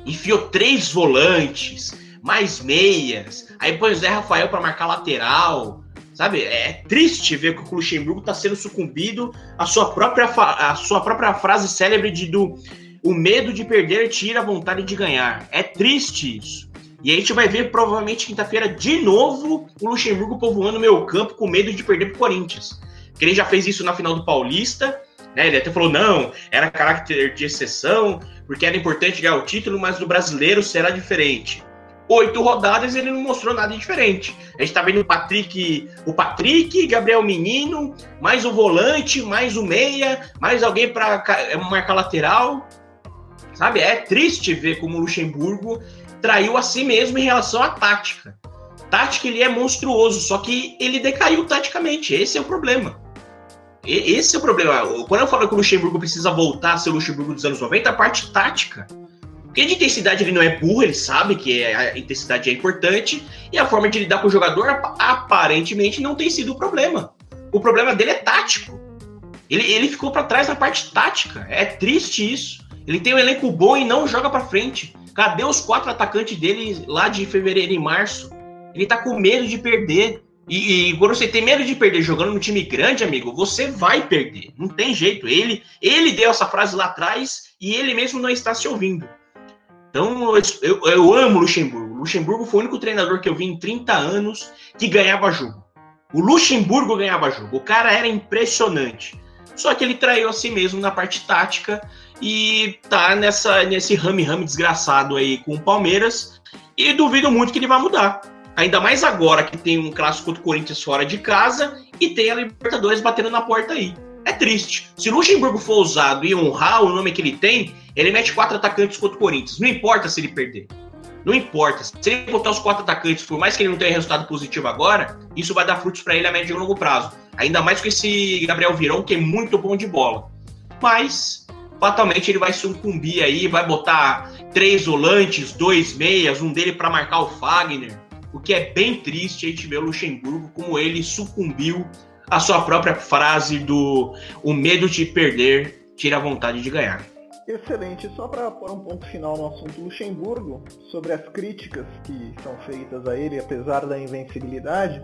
Enfiou três volantes, mais meias. Aí põe o Zé Rafael para marcar lateral. Sabe? É triste ver que o Luxemburgo tá sendo sucumbido à sua própria, à sua própria frase célebre de do o medo de perder tira a vontade de ganhar. É triste isso. E a gente vai ver provavelmente quinta-feira de novo o Luxemburgo povoando meu campo com medo de perder pro Corinthians. Porque ele já fez isso na final do Paulista, né? Ele até falou: não, era caráter de exceção, porque era importante ganhar o título, mas no brasileiro será diferente. Oito rodadas ele não mostrou nada diferente. A gente tá vendo o Patrick, o Patrick, Gabriel Menino, mais o volante, mais o meia, mais alguém para marcar lateral. Sabe? É triste ver como o Luxemburgo traiu a si mesmo em relação à tática. Tática ele é monstruoso, só que ele decaiu taticamente. Esse é o problema. Esse é o problema. Quando eu falo que o Luxemburgo precisa voltar a ser o Luxemburgo dos anos 90, a parte tática. Porque de intensidade ele não é burro, ele sabe que é, a intensidade é importante, e a forma de lidar com o jogador aparentemente não tem sido o problema. O problema dele é tático. Ele, ele ficou para trás na parte tática. É triste isso. Ele tem um elenco bom e não joga para frente. Cadê os quatro atacantes dele lá de fevereiro e março? Ele tá com medo de perder. E, e, quando você tem medo de perder jogando no time grande, amigo, você vai perder. Não tem jeito. Ele, ele deu essa frase lá atrás e ele mesmo não está se ouvindo. Então, eu, eu amo o Luxemburgo. O Luxemburgo foi o único treinador que eu vi em 30 anos que ganhava jogo. O Luxemburgo ganhava jogo. O cara era impressionante. Só que ele traiu a si mesmo na parte tática e tá nessa, nesse rame-rame desgraçado aí com o Palmeiras. E duvido muito que ele vai mudar. Ainda mais agora que tem um clássico contra o Corinthians fora de casa e tem a Libertadores batendo na porta aí. É triste. Se Luxemburgo for ousado e honrar o nome que ele tem, ele mete quatro atacantes contra o Corinthians. Não importa se ele perder. Não importa. Se ele botar os quatro atacantes, por mais que ele não tenha resultado positivo agora, isso vai dar frutos para ele a médio e longo prazo. Ainda mais com esse Gabriel Virão, que é muito bom de bola. Mas, fatalmente, ele vai sucumbir aí, vai botar três volantes, dois meias, um dele para marcar o Fagner o que é bem triste a gente ver o Luxemburgo como ele sucumbiu à sua própria frase do o medo de perder tira a vontade de ganhar. Excelente. Só para pôr um ponto final no assunto Luxemburgo, sobre as críticas que são feitas a ele, apesar da invencibilidade,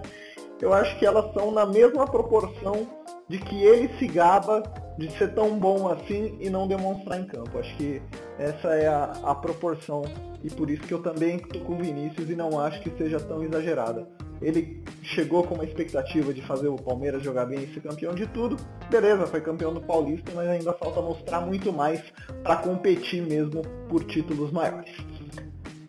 eu acho que elas são na mesma proporção de que ele se gaba de ser tão bom assim e não demonstrar em campo. Acho que essa é a, a proporção e por isso que eu também estou com o Vinícius e não acho que seja tão exagerada. Ele chegou com uma expectativa de fazer o Palmeiras jogar bem e ser campeão de tudo. Beleza, foi campeão do Paulista, mas ainda falta mostrar muito mais para competir mesmo por títulos maiores.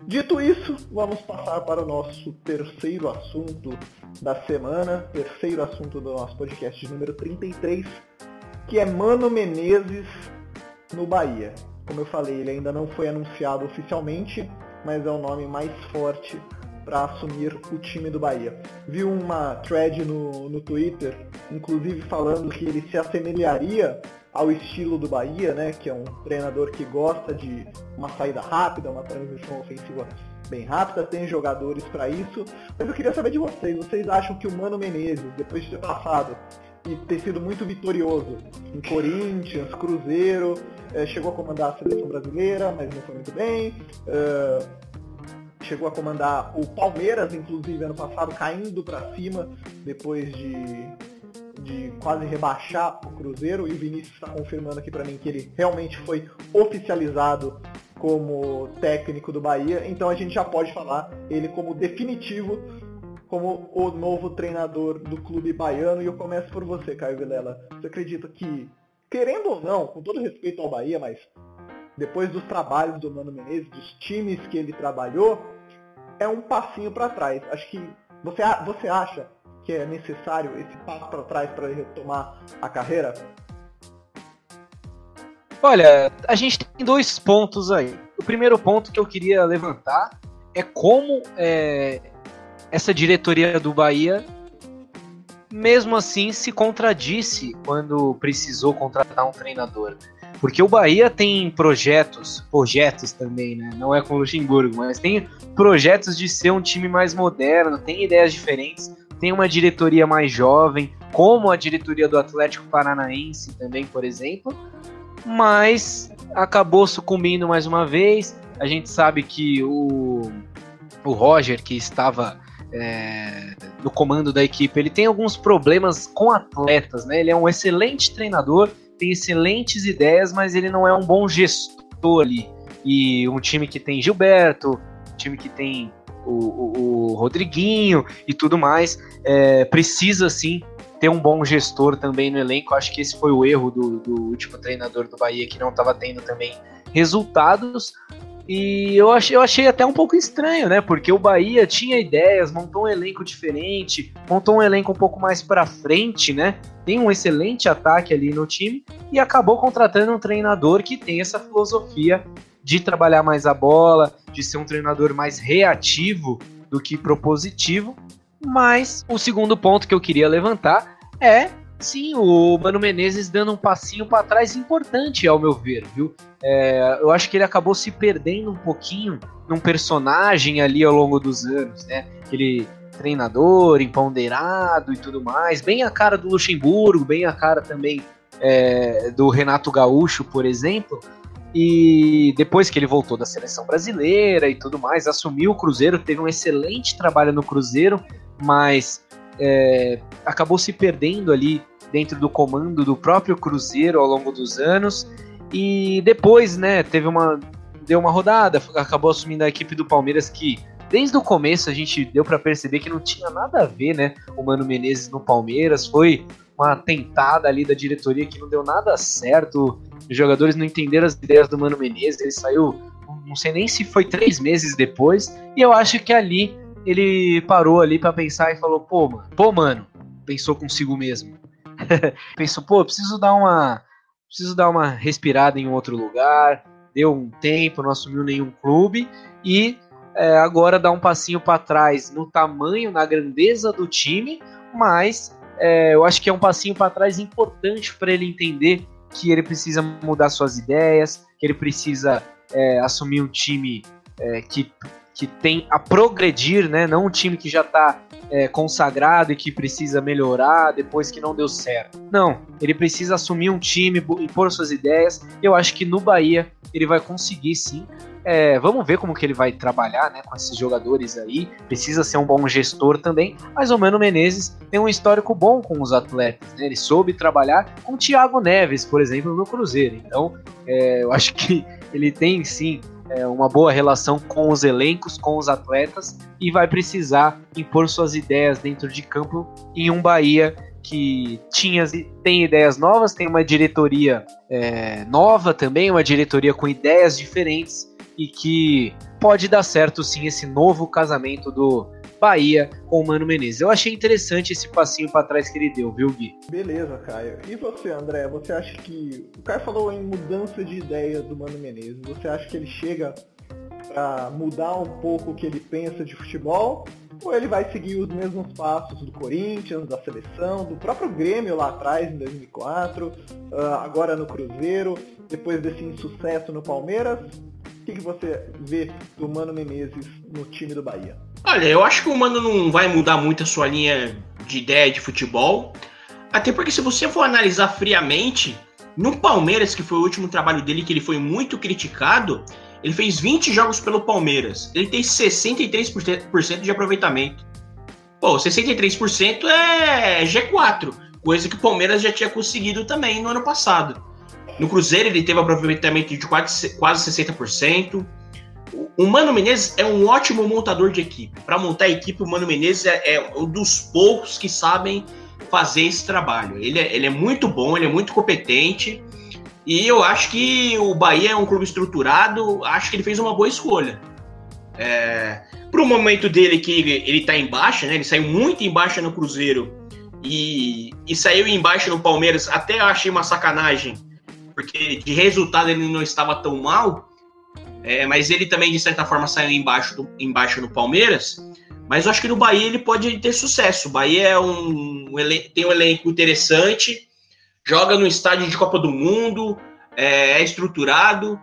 Dito isso, vamos passar para o nosso terceiro assunto da semana, terceiro assunto do nosso podcast número 33, que é Mano Menezes no Bahia. Como eu falei, ele ainda não foi anunciado oficialmente, mas é o nome mais forte para assumir o time do Bahia. Vi uma thread no, no Twitter, inclusive falando que ele se assemelharia ao estilo do Bahia, né, que é um treinador que gosta de uma saída rápida, uma transição ofensiva bem rápida, tem jogadores para isso. Mas eu queria saber de vocês, vocês acham que o Mano Menezes, depois de ter passado e ter sido muito vitorioso em Corinthians, Cruzeiro, é, chegou a comandar a seleção brasileira, mas não foi muito bem. É, chegou a comandar o Palmeiras, inclusive, ano passado, caindo para cima depois de, de quase rebaixar o Cruzeiro. E o Vinícius está confirmando aqui para mim que ele realmente foi oficializado como técnico do Bahia. Então a gente já pode falar ele como definitivo como o novo treinador do clube baiano. E eu começo por você, Caio Vilela. Você acredita que, querendo ou não, com todo respeito ao Bahia, mas depois dos trabalhos do Mano Menezes, dos times que ele trabalhou, é um passinho para trás. Acho que você, você acha que é necessário esse passo para trás para retomar a carreira? Olha, a gente tem dois pontos aí. O primeiro ponto que eu queria levantar é como é, essa diretoria do Bahia, mesmo assim, se contradisse quando precisou contratar um treinador. Porque o Bahia tem projetos, projetos também, né? Não é com o Luxemburgo, mas tem projetos de ser um time mais moderno, tem ideias diferentes, tem uma diretoria mais jovem, como a diretoria do Atlético Paranaense também, por exemplo, mas acabou sucumbindo mais uma vez. A gente sabe que o, o Roger, que estava é, no comando da equipe, ele tem alguns problemas com atletas, né? Ele é um excelente treinador, tem excelentes ideias, mas ele não é um bom gestor. ali. E um time que tem Gilberto, um time que tem o, o, o Rodriguinho e tudo mais, é, precisa sim ter um bom gestor também no elenco. Acho que esse foi o erro do, do último treinador do Bahia, que não estava tendo também resultados. E eu achei, eu achei até um pouco estranho, né? Porque o Bahia tinha ideias, montou um elenco diferente, montou um elenco um pouco mais para frente, né? Tem um excelente ataque ali no time e acabou contratando um treinador que tem essa filosofia de trabalhar mais a bola, de ser um treinador mais reativo do que propositivo. Mas o segundo ponto que eu queria levantar é sim o Mano Menezes dando um passinho para trás importante, ao meu ver, viu? É, eu acho que ele acabou se perdendo um pouquinho num personagem ali ao longo dos anos, né? Aquele treinador empoderado e tudo mais, bem a cara do Luxemburgo, bem a cara também é, do Renato Gaúcho, por exemplo. E depois que ele voltou da seleção brasileira e tudo mais, assumiu o Cruzeiro, teve um excelente trabalho no Cruzeiro, mas é, acabou se perdendo ali dentro do comando do próprio Cruzeiro ao longo dos anos. E depois, né, teve uma. Deu uma rodada, acabou assumindo a equipe do Palmeiras que desde o começo a gente deu para perceber que não tinha nada a ver, né? O Mano Menezes no Palmeiras foi uma tentada ali da diretoria que não deu nada certo. Os jogadores não entenderam as ideias do Mano Menezes. Ele saiu, não sei nem se foi três meses depois. E eu acho que ali ele parou ali para pensar e falou: pô, mano, pô, mano, pensou consigo mesmo. Pensou, pô, preciso dar uma. Preciso dar uma respirada em outro lugar. Deu um tempo, não assumiu nenhum clube. E é, agora dá um passinho para trás no tamanho, na grandeza do time, mas é, eu acho que é um passinho para trás importante para ele entender que ele precisa mudar suas ideias, que ele precisa é, assumir um time é, que que tem a progredir, né? Não um time que já está é, consagrado e que precisa melhorar depois que não deu certo. Não, ele precisa assumir um time, impor suas ideias. Eu acho que no Bahia ele vai conseguir sim. É, vamos ver como que ele vai trabalhar né, com esses jogadores aí. Precisa ser um bom gestor também. Mas o Mano Menezes tem um histórico bom com os atletas. Né? Ele soube trabalhar com o Thiago Neves, por exemplo, no Cruzeiro. Então, é, eu acho que ele tem sim é, uma boa relação com os elencos, com os atletas e vai precisar impor suas ideias dentro de campo em um Bahia que tinha, tem ideias novas, tem uma diretoria é, nova também, uma diretoria com ideias diferentes e que pode dar certo sim esse novo casamento do Bahia com o Mano Menezes. Eu achei interessante esse passinho para trás que ele deu, viu, Gui? Beleza, Caio. E você, André? Você acha que. O Caio falou em mudança de ideia do Mano Menezes. Você acha que ele chega para mudar um pouco o que ele pensa de futebol? Ou ele vai seguir os mesmos passos do Corinthians, da seleção, do próprio Grêmio lá atrás, em 2004, ah, agora no Cruzeiro, depois desse insucesso no Palmeiras? O que, que você vê do Mano Menezes no time do Bahia? Olha, eu acho que o Mano não vai mudar muito a sua linha de ideia de futebol. Até porque se você for analisar friamente, no Palmeiras, que foi o último trabalho dele, que ele foi muito criticado, ele fez 20 jogos pelo Palmeiras. Ele tem 63% de aproveitamento. Pô, 63% é G4, coisa que o Palmeiras já tinha conseguido também no ano passado. No Cruzeiro ele teve aproveitamento de quase, quase 60%. O Mano Menezes é um ótimo montador de equipe. Para montar equipe, o Mano Menezes é, é, um dos poucos que sabem fazer esse trabalho. Ele é, ele é muito bom, ele é muito competente. E eu acho que o Bahia é um clube estruturado, acho que ele fez uma boa escolha. É, para o momento dele que ele está em baixa, né? Ele saiu muito em baixa no Cruzeiro e, e saiu em baixa no Palmeiras. Até achei uma sacanagem, porque de resultado ele não estava tão mal. É, mas ele também, de certa forma, saiu embaixo, do, embaixo no Palmeiras. Mas eu acho que no Bahia ele pode ter sucesso. O Bahia é um, tem um elenco interessante, joga no estádio de Copa do Mundo, é, é estruturado.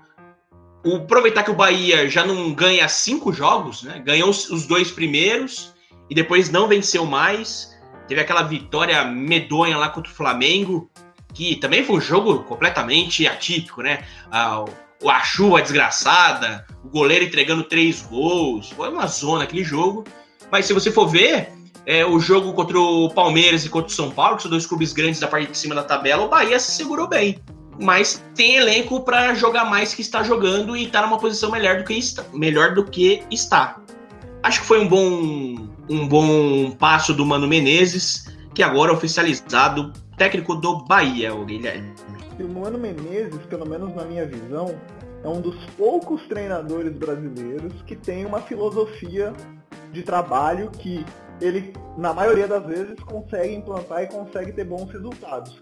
O, aproveitar que o Bahia já não ganha cinco jogos, né? Ganhou os, os dois primeiros e depois não venceu mais. Teve aquela vitória medonha lá contra o Flamengo, que também foi um jogo completamente atípico, né? Ah, a chuva desgraçada, o goleiro entregando três gols. Foi uma zona aquele jogo. Mas se você for ver, é, o jogo contra o Palmeiras e contra o São Paulo, que são dois clubes grandes da parte de cima da tabela, o Bahia se segurou bem. mas tem elenco para jogar mais que está jogando e está numa posição melhor do que está. Melhor do que está. Acho que foi um bom, um bom passo do Mano Menezes, que agora é oficializado técnico do Bahia, o Guilherme. O Mano Menezes, pelo menos na minha visão, é um dos poucos treinadores brasileiros que tem uma filosofia de trabalho que ele, na maioria das vezes, consegue implantar e consegue ter bons resultados.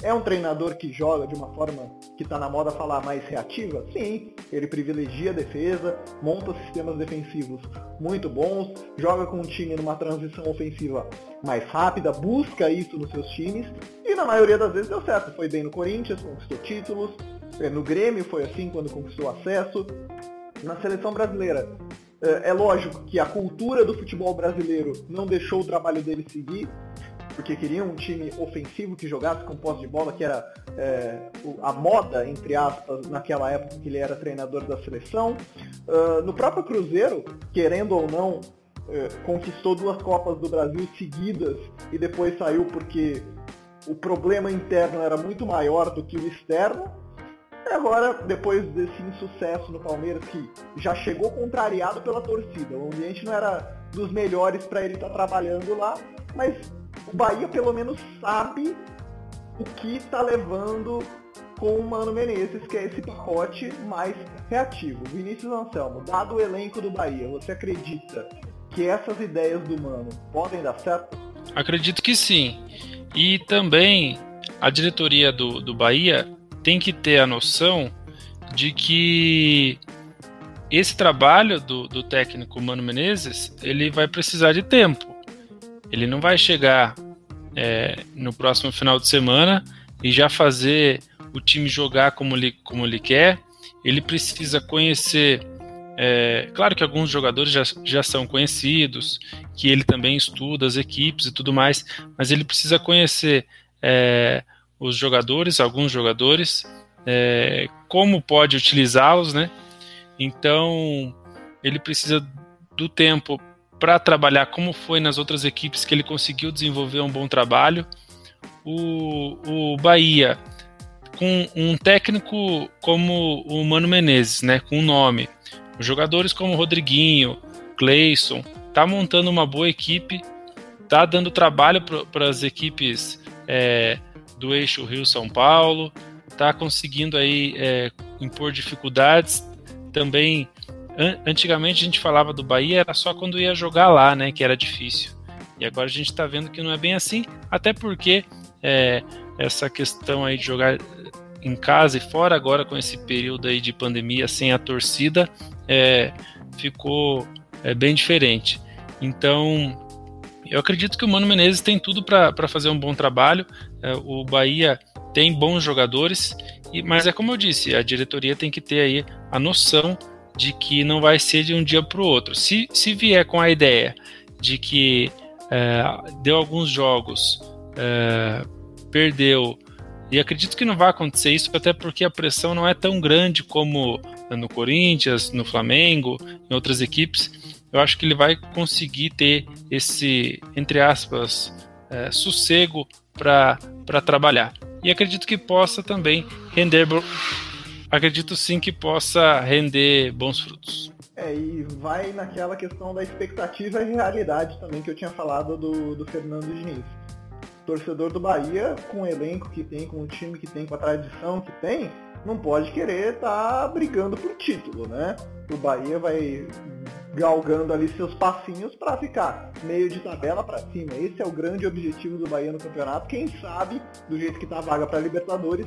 É um treinador que joga de uma forma que está na moda falar mais reativa? Sim, ele privilegia a defesa, monta sistemas defensivos muito bons, joga com o time numa transição ofensiva mais rápida, busca isso nos seus times e na maioria das vezes deu certo. Foi bem no Corinthians, conquistou títulos, é, no Grêmio foi assim quando conquistou acesso. Na seleção brasileira, é, é lógico que a cultura do futebol brasileiro não deixou o trabalho dele seguir, porque queriam um time ofensivo que jogasse com posse de bola, que era é, a moda, entre aspas, naquela época que ele era treinador da seleção. Uh, no próprio Cruzeiro, querendo ou não, é, conquistou duas Copas do Brasil seguidas e depois saiu porque o problema interno era muito maior do que o externo. E agora, depois desse insucesso no Palmeiras, que já chegou contrariado pela torcida, o ambiente não era dos melhores para ele estar tá trabalhando lá, mas o Bahia pelo menos sabe o que está levando com o Mano Menezes, que é esse pacote mais reativo. Vinícius Anselmo, dado o elenco do Bahia, você acredita que essas ideias do Mano podem dar certo? Acredito que sim. E também a diretoria do, do Bahia tem que ter a noção de que esse trabalho do, do técnico Mano Menezes ele vai precisar de tempo. Ele não vai chegar é, no próximo final de semana e já fazer o time jogar como ele, como ele quer. Ele precisa conhecer. É, claro que alguns jogadores já, já são conhecidos, que ele também estuda as equipes e tudo mais, mas ele precisa conhecer é, os jogadores, alguns jogadores, é, como pode utilizá-los, né? Então ele precisa do tempo para trabalhar como foi nas outras equipes que ele conseguiu desenvolver um bom trabalho. O, o Bahia, com um técnico como o Mano Menezes, né, com um nome, jogadores como Rodriguinho, Cleison, tá montando uma boa equipe, tá dando trabalho para as equipes é, do eixo Rio-São Paulo, tá conseguindo aí é, impor dificuldades, também antigamente a gente falava do Bahia era só quando ia jogar lá, né, que era difícil. E agora a gente está vendo que não é bem assim, até porque é, essa questão aí de jogar em casa e fora agora com esse período aí de pandemia sem a torcida é, ficou é, bem diferente. Então eu acredito que o Mano Menezes tem tudo para fazer um bom trabalho. É, o Bahia tem bons jogadores, e, mas é como eu disse, a diretoria tem que ter aí a noção de que não vai ser de um dia para o outro. Se, se vier com a ideia de que é, deu alguns jogos, é, perdeu, e acredito que não vai acontecer isso, até porque a pressão não é tão grande como no Corinthians, no Flamengo, em outras equipes. Eu acho que ele vai conseguir ter esse, entre aspas, é, sossego para trabalhar. E acredito que possa também render acredito sim que possa render bons frutos. É, e vai naquela questão da expectativa e realidade também que eu tinha falado do, do Fernando Diniz. Torcedor do Bahia, com o elenco que tem, com o time que tem, com a tradição que tem, não pode querer estar tá brigando por título, né? O Bahia vai galgando ali seus passinhos para ficar meio de tabela para cima. Esse é o grande objetivo do Bahia no campeonato. Quem sabe, do jeito que tá a vaga para Libertadores,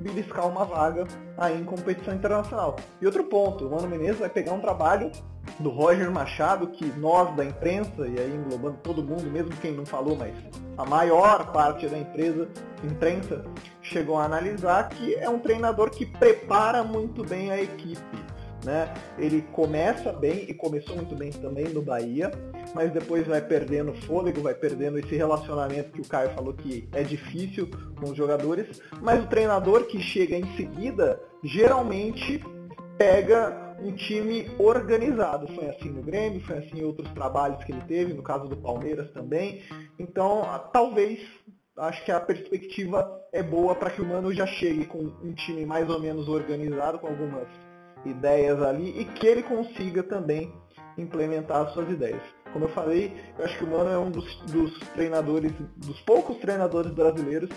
beliscar uma vaga aí em competição internacional. E outro ponto, o Mano Menezes vai pegar um trabalho do Roger Machado, que nós da imprensa, e aí englobando todo mundo, mesmo quem não falou, mas a maior parte da empresa, imprensa, chegou a analisar que é um treinador que prepara muito bem a equipe né? Ele começa bem e começou muito bem também no Bahia, mas depois vai perdendo fôlego, vai perdendo esse relacionamento que o Caio falou que é difícil com os jogadores, mas o treinador que chega em seguida geralmente pega um time organizado. Foi assim no Grêmio, foi assim em outros trabalhos que ele teve, no caso do Palmeiras também. Então, talvez acho que a perspectiva é boa para que o Mano já chegue com um time mais ou menos organizado, com algumas ideias ali, e que ele consiga também implementar as suas ideias. Como eu falei, eu acho que o Mano é um dos, dos treinadores, dos poucos treinadores brasileiros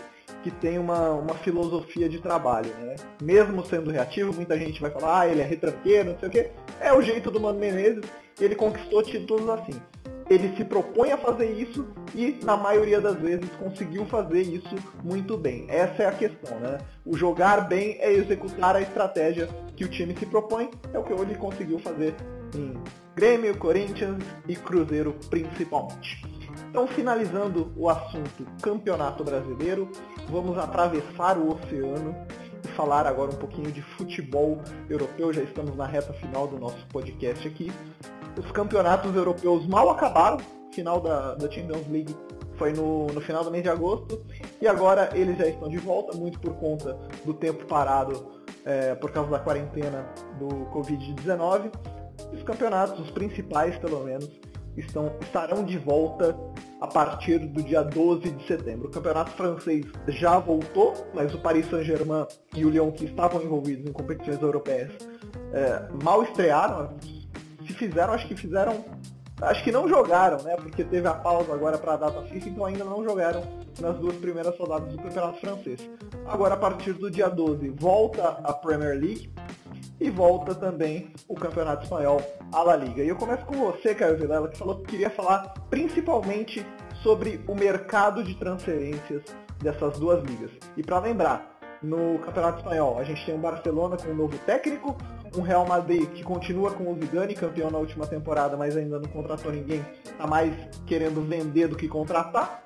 que tem uma, uma filosofia de trabalho, né? Mesmo sendo reativo, muita gente vai falar, ah, ele é retranqueiro, não sei o quê. É o jeito do Mano Menezes ele conquistou títulos assim ele se propõe a fazer isso e, na maioria das vezes, conseguiu fazer isso muito bem. Essa é a questão, né? O jogar bem é executar a estratégia que o time se propõe, é o que ele conseguiu fazer em Grêmio, Corinthians e Cruzeiro principalmente. Então, finalizando o assunto Campeonato Brasileiro, vamos atravessar o oceano e falar agora um pouquinho de futebol europeu. Já estamos na reta final do nosso podcast aqui os campeonatos europeus mal acabaram, final da, da Champions League foi no, no final do mês de agosto, e agora eles já estão de volta, muito por conta do tempo parado é, por causa da quarentena do Covid-19. Os campeonatos, os principais pelo menos, estão, estarão de volta a partir do dia 12 de setembro. O campeonato francês já voltou, mas o Paris Saint-Germain e o Lyon, que estavam envolvidos em competições europeias, é, mal estrearam, fizeram, acho que fizeram. Acho que não jogaram, né? Porque teve a pausa agora para a data FIFA, então ainda não jogaram nas duas primeiras rodadas do Campeonato Francês. Agora, a partir do dia 12, volta a Premier League e volta também o Campeonato Espanhol, a La Liga. E eu começo com você, Caio Vilela, que falou que queria falar principalmente sobre o mercado de transferências dessas duas ligas. E para lembrar, no Campeonato Espanhol, a gente tem o Barcelona com um novo técnico, um Real Madrid que continua com o Zidane, campeão na última temporada, mas ainda não contratou ninguém, tá mais querendo vender do que contratar.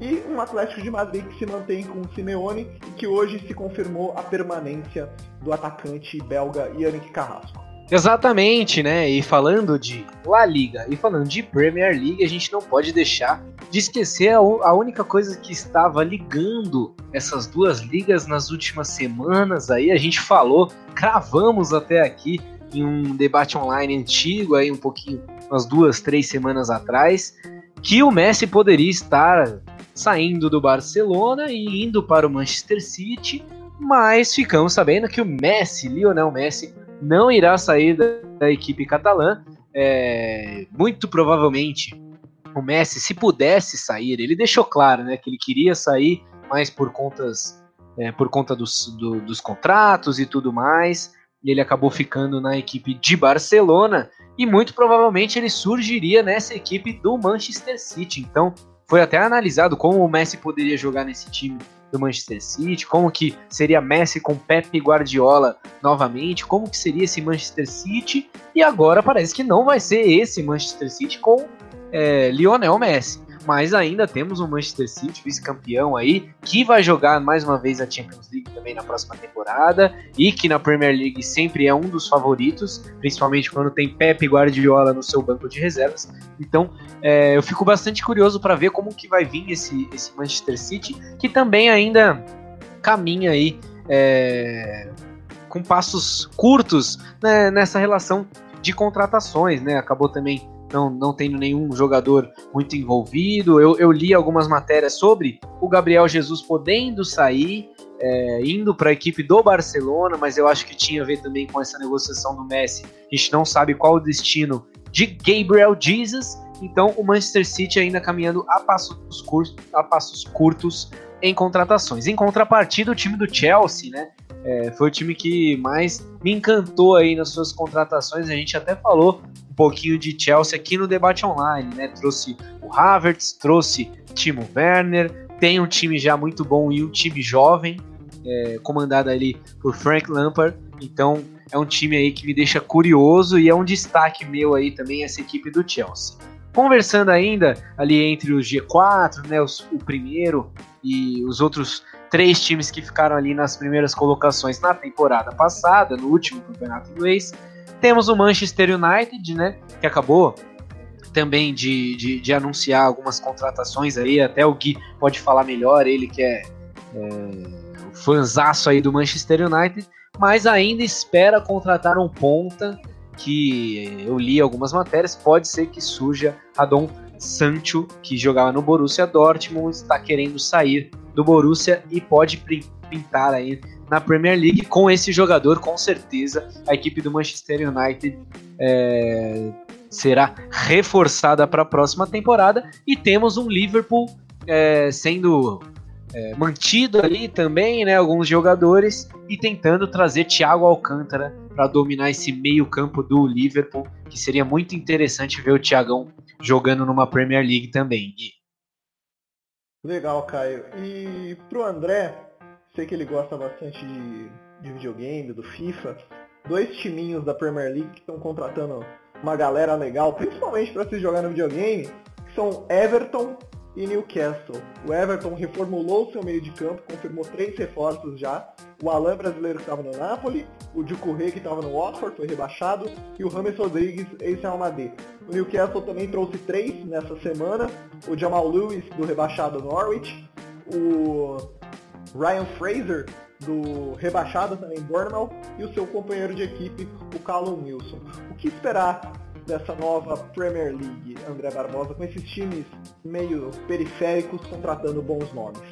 E um Atlético de Madrid que se mantém com o Simeone e que hoje se confirmou a permanência do atacante belga Yannick Carrasco. Exatamente, né? E falando de La Liga e falando de Premier League, a gente não pode deixar de esquecer a, a, única coisa que estava ligando essas duas ligas nas últimas semanas. Aí a gente falou, cravamos até aqui em um debate online antigo, aí um pouquinho, umas duas, três semanas atrás, que o Messi poderia estar saindo do Barcelona e indo para o Manchester City, mas ficamos sabendo que o Messi, Lionel Messi, não irá sair da, da equipe catalã. É, muito provavelmente o Messi, se pudesse sair, ele deixou claro né, que ele queria sair, mas por contas é, por conta dos, do, dos contratos e tudo mais, ele acabou ficando na equipe de Barcelona e muito provavelmente ele surgiria nessa equipe do Manchester City. Então foi até analisado como o Messi poderia jogar nesse time do Manchester City, como que seria Messi com Pep Guardiola novamente, como que seria esse Manchester City, e agora parece que não vai ser esse Manchester City com é, Lionel Messi. Mas ainda temos um Manchester City, vice-campeão aí, que vai jogar mais uma vez a Champions League também na próxima temporada e que na Premier League sempre é um dos favoritos, principalmente quando tem Pep Guardiola no seu banco de reservas. Então é, eu fico bastante curioso para ver como que vai vir esse, esse Manchester City, que também ainda caminha aí é, com passos curtos né, nessa relação de contratações, né? Acabou também não, não tendo nenhum jogador muito envolvido. Eu, eu li algumas matérias sobre o Gabriel Jesus podendo sair, é, indo para a equipe do Barcelona, mas eu acho que tinha a ver também com essa negociação do Messi. A gente não sabe qual o destino de Gabriel Jesus. Então o Manchester City ainda caminhando a passos curtos, a passos curtos em contratações. Em contrapartida, o time do Chelsea, né? É, foi o time que mais me encantou aí nas suas contratações. A gente até falou pouquinho de Chelsea aqui no debate online, né? Trouxe o Havertz, trouxe Timo Werner, tem um time já muito bom e um time jovem, é, comandado ali por Frank Lampard. Então é um time aí que me deixa curioso e é um destaque meu aí também essa equipe do Chelsea. Conversando ainda ali entre os G4, né, os, o primeiro e os outros três times que ficaram ali nas primeiras colocações na temporada passada, no último campeonato inglês, temos o Manchester United, né? Que acabou também de, de, de, anunciar algumas contratações aí. Até o Gui pode falar melhor, ele que é, é o fanzaço aí do Manchester United, mas ainda espera contratar um ponta que eu li algumas matérias, pode ser que surja Adon Sancho, que jogava no Borussia Dortmund, está querendo sair do Borussia e pode pintar aí na Premier League com esse jogador, com certeza a equipe do Manchester United é, será reforçada para a próxima temporada e temos um Liverpool é, sendo é, mantido ali também, né, alguns jogadores e tentando trazer Thiago Alcântara para dominar esse meio campo do Liverpool, que seria muito interessante ver o Thiagão jogando numa Premier League também. Legal, Caio. E pro André, sei que ele gosta bastante de, de videogame, do FIFA. Dois timinhos da Premier League que estão contratando uma galera legal, principalmente para se jogar no videogame, que são Everton e Newcastle. O Everton reformulou seu meio de campo, confirmou três reforços já. O Alan brasileiro que estava no Napoli, o Djukurre que estava no Watford, foi rebaixado, e o James Rodrigues, ex-Real Madrid. O Newcastle também trouxe três nessa semana, o Jamal Lewis, do rebaixado Norwich, o Ryan Fraser, do rebaixado também Bournemouth, e o seu companheiro de equipe, o Callum Wilson. O que esperar dessa nova Premier League, André Barbosa, com esses times meio periféricos contratando bons nomes?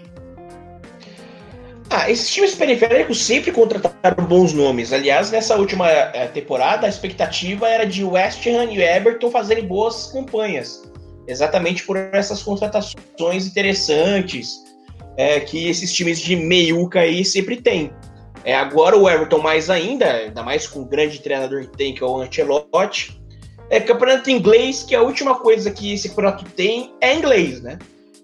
Ah, esses times periféricos sempre contrataram bons nomes. Aliás, nessa última é, temporada, a expectativa era de West Ham e Everton fazerem boas campanhas. Exatamente por essas contratações interessantes, é, que esses times de meiuca aí sempre têm. É, agora o Everton mais ainda, ainda mais com o grande treinador que tem, que é o Ancelotti. É campeonato inglês, que a última coisa que esse campeonato tem é inglês, né?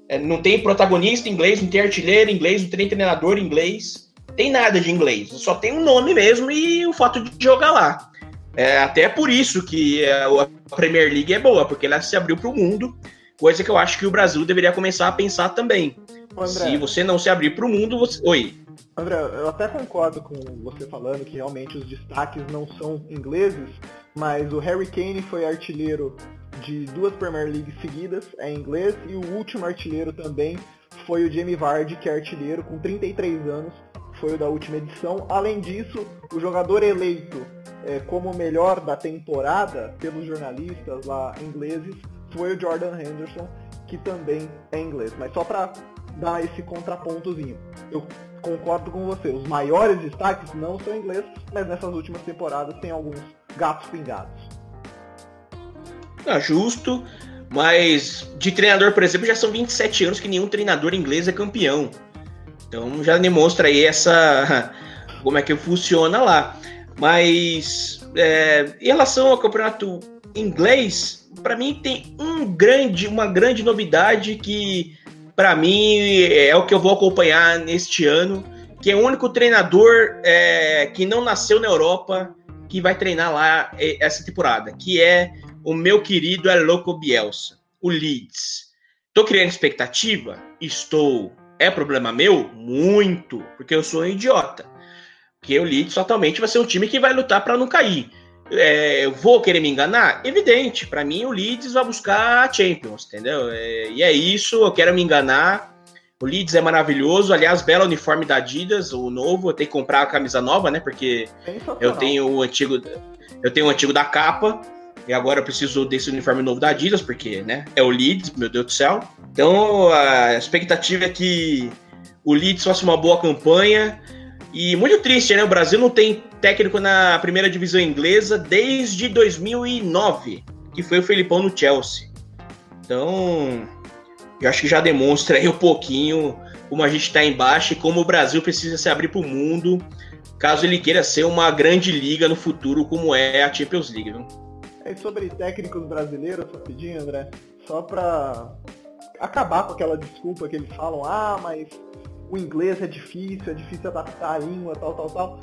É, não tem protagonista inglês, não tem artilheiro inglês, não tem treinador inglês, tem nada de inglês. Só tem um nome mesmo e o fato de jogar lá. É até por isso que é, a Premier League é boa, porque ela se abriu para o mundo, coisa que eu acho que o Brasil deveria começar a pensar também. André, se você não se abrir para o mundo, você. Oi. André, eu até concordo com você falando que realmente os destaques não são ingleses, mas o Harry Kane foi artilheiro de duas Premier League seguidas, é inglês, e o último artilheiro também foi o Jamie Vardy, que é artilheiro com 33 anos, foi o da última edição. Além disso, o jogador eleito é, como o melhor da temporada pelos jornalistas lá ingleses foi o Jordan Henderson, que também é inglês. Mas só para dar esse contrapontozinho. Eu concordo com você, os maiores destaques não são ingleses, mas nessas últimas temporadas tem alguns gatos pingados. Ah, justo, mas de treinador, por exemplo, já são 27 anos que nenhum treinador inglês é campeão. Então já demonstra aí essa. como é que funciona lá. Mas é, em relação ao campeonato inglês, para mim tem um grande, uma grande novidade que para mim é o que eu vou acompanhar neste ano, que é o único treinador é, que não nasceu na Europa que vai treinar lá é, essa temporada, que é o meu querido é Loco Bielsa, o Leeds. Tô criando expectativa? Estou. É problema meu? Muito, porque eu sou um idiota. Porque o Leeds totalmente vai ser um time que vai lutar para não cair. É, eu vou querer me enganar? Evidente, para mim o Leeds vai buscar a Champions, entendeu? É, e é isso, eu quero me enganar. O Leeds é maravilhoso, aliás, belo uniforme da Adidas, o novo, eu tenho que comprar a camisa nova, né? Porque eu tenho o antigo, eu tenho o antigo da capa, e agora eu preciso desse uniforme novo da Adidas, porque, né, é o Leeds, meu Deus do céu. Então, a expectativa é que o Leeds faça uma boa campanha, e muito triste, né? O Brasil não tem técnico na primeira divisão inglesa desde 2009, que foi o Felipão no Chelsea. Então, eu acho que já demonstra aí um pouquinho como a gente está embaixo e como o Brasil precisa se abrir para o mundo, caso ele queira ser uma grande liga no futuro, como é a Champions League. Viu? É sobre técnicos brasileiros, rapidinho, André, só para acabar com aquela desculpa que eles falam, ah, mas o inglês é difícil, é difícil adaptar a língua, tal, tal, tal.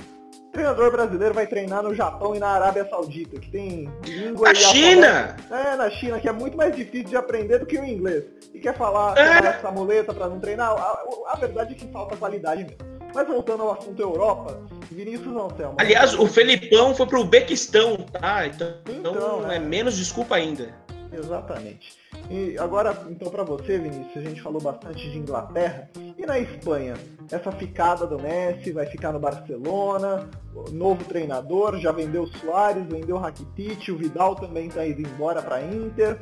O treinador brasileiro vai treinar no Japão e na Arábia Saudita, que tem língua a China! É, na China, que é muito mais difícil de aprender do que o inglês. E quer falar, é. essa muleta para não treinar? A, a, verdade é que falta qualidade mesmo. Mas voltando ao assunto Europa, Vinícius não, Thelma. Aliás, o Felipão foi pro Bequistão, tá? Então, então é. é menos desculpa ainda. Exatamente. E agora, então, para você, Vinícius, a gente falou bastante de Inglaterra. E na Espanha? Essa ficada do Messi vai ficar no Barcelona, novo treinador, já vendeu o Soares, vendeu o Rakitic, o Vidal também está indo embora para Inter.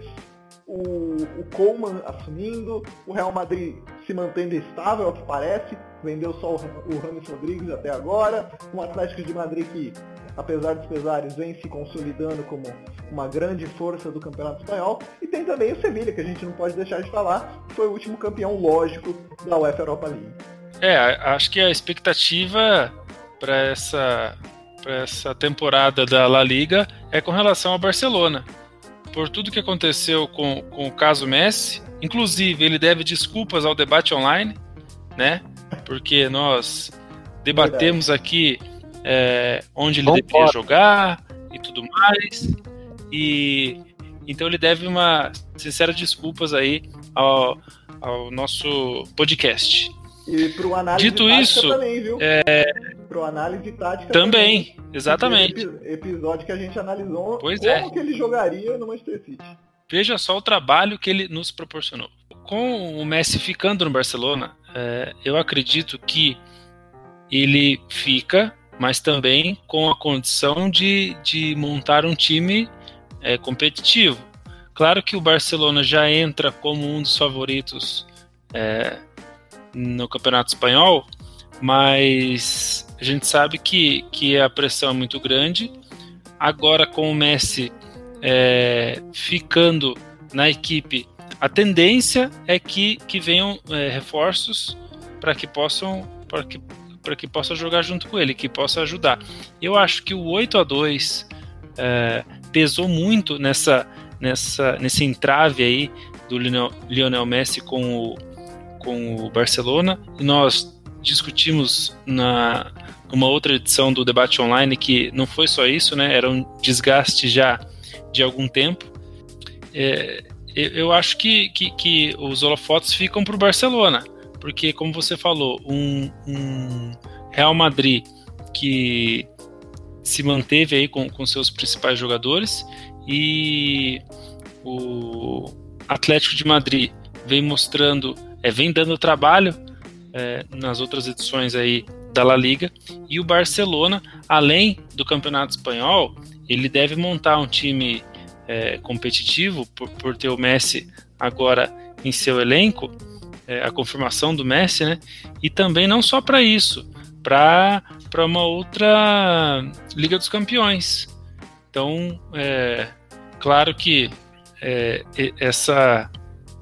o, o Coleman assumindo, o Real Madrid se mantendo estável, ao que parece, vendeu só o, o Ramos Rodrigues até agora, um Atlético de Madrid que, apesar dos pesares, vem se consolidando como uma grande força do Campeonato Espanhol, e tem também o Sevilha, que a gente não pode deixar de falar, que foi o último campeão lógico da UEFA Europa League. É, acho que a expectativa para essa, essa temporada da La Liga é com relação ao Barcelona por tudo que aconteceu com, com o caso Messi. Inclusive, ele deve desculpas ao debate online, né? Porque nós debatemos aqui é, onde ele deveria jogar e tudo mais. E então ele deve uma sincera desculpas aí ao, ao nosso podcast. E pro análise Dito isso, também, viu? É... Pro análise tática também. também. Exatamente. Episódio que a gente analisou pois como é. que ele jogaria no Manchester City. Veja só o trabalho que ele nos proporcionou. Com o Messi ficando no Barcelona, é, eu acredito que ele fica, mas também com a condição de, de montar um time é, competitivo. Claro que o Barcelona já entra como um dos favoritos é, no Campeonato Espanhol, mas a gente sabe que, que a pressão é muito grande. Agora, com o Messi é, ficando na equipe, a tendência é que, que venham é, reforços para que possam para que, para que possa jogar junto com ele, que possa ajudar. Eu acho que o 8 a 2 é, pesou muito nessa, nessa, nesse entrave aí do Lionel, Messi com o, com o Barcelona e nós discutimos na uma outra edição do debate online que não foi só isso, né? Era um desgaste já de algum tempo. É, eu acho que, que, que, os holofotes ficam para o Barcelona, porque como você falou, um, um, Real Madrid que se manteve aí com, com seus principais jogadores e o Atlético de Madrid vem mostrando, é, vem dando trabalho é, nas outras edições aí da La Liga. E o Barcelona, além do Campeonato Espanhol, ele deve montar um time é, competitivo por, por, ter o Messi agora em seu elenco, é, a confirmação do Messi, né? E também não só para isso, para uma outra Liga dos Campeões. Então, é, claro que é, essa,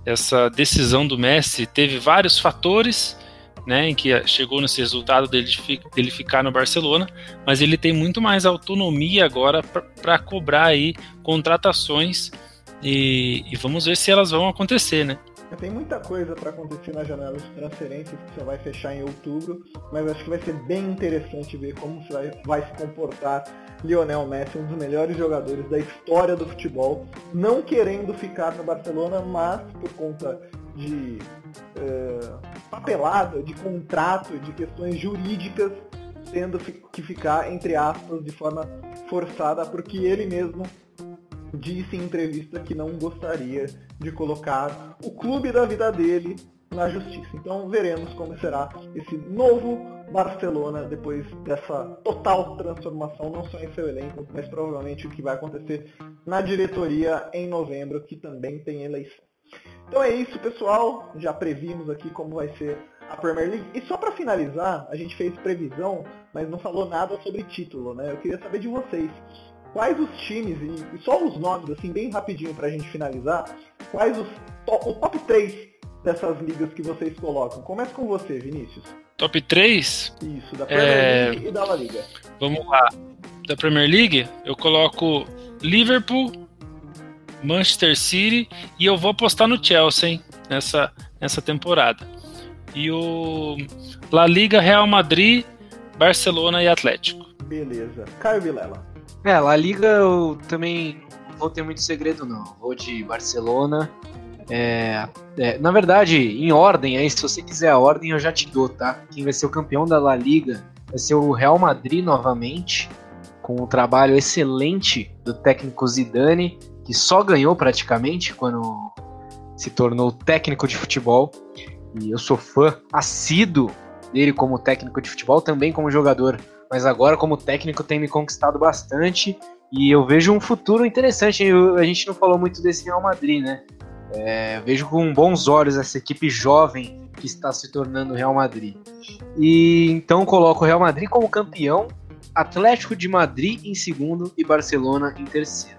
essa decisão do Messi teve vários fatores né, em que chegou nesse resultado dele, dele ficar no Barcelona, mas ele tem muito mais autonomia agora para cobrar aí contratações e, e, vamos ver se elas vão acontecer, né? Tem muita coisa para acontecer na janela de transferências que só vai fechar em outubro, mas acho que vai ser bem interessante ver como vai, vai se comportar Lionel Messi, um dos melhores jogadores da história do futebol, não querendo ficar no Barcelona, mas por conta de é, papelada, de contrato, de questões jurídicas, tendo que ficar, entre aspas, de forma forçada, porque ele mesmo disse em entrevista que não gostaria de colocar o clube da vida dele na justiça. Então veremos como será esse novo Barcelona depois dessa total transformação, não só em seu elenco, mas provavelmente o que vai acontecer na diretoria em novembro, que também tem eleição. Então é isso, pessoal. Já previmos aqui como vai ser a Premier League. E só para finalizar, a gente fez previsão, mas não falou nada sobre título, né? Eu queria saber de vocês. Quais os times, e só os nomes, assim, bem rapidinho pra gente finalizar, quais os top, o top 3 dessas ligas que vocês colocam? Começa com você, Vinícius. Top 3? Isso, da Premier é... League e da La Liga. Vamos lá. Da Premier League, eu coloco Liverpool, Manchester City e eu vou apostar no Chelsea hein, nessa, nessa temporada. E o La Liga, Real Madrid, Barcelona e Atlético. Beleza. Caio Vilela. É, La Liga eu também não vou ter muito segredo não. Vou de Barcelona. É, é, na verdade, em ordem, aí se você quiser a ordem eu já te dou, tá? Quem vai ser o campeão da La Liga vai ser o Real Madrid novamente, com o trabalho excelente do técnico Zidane que só ganhou praticamente quando se tornou técnico de futebol. E eu sou fã assíduo dele como técnico de futebol, também como jogador, mas agora como técnico tem me conquistado bastante e eu vejo um futuro interessante. Eu, a gente não falou muito desse Real Madrid, né? É, vejo com bons olhos essa equipe jovem que está se tornando o Real Madrid. E então coloco o Real Madrid como campeão, Atlético de Madrid em segundo e Barcelona em terceiro.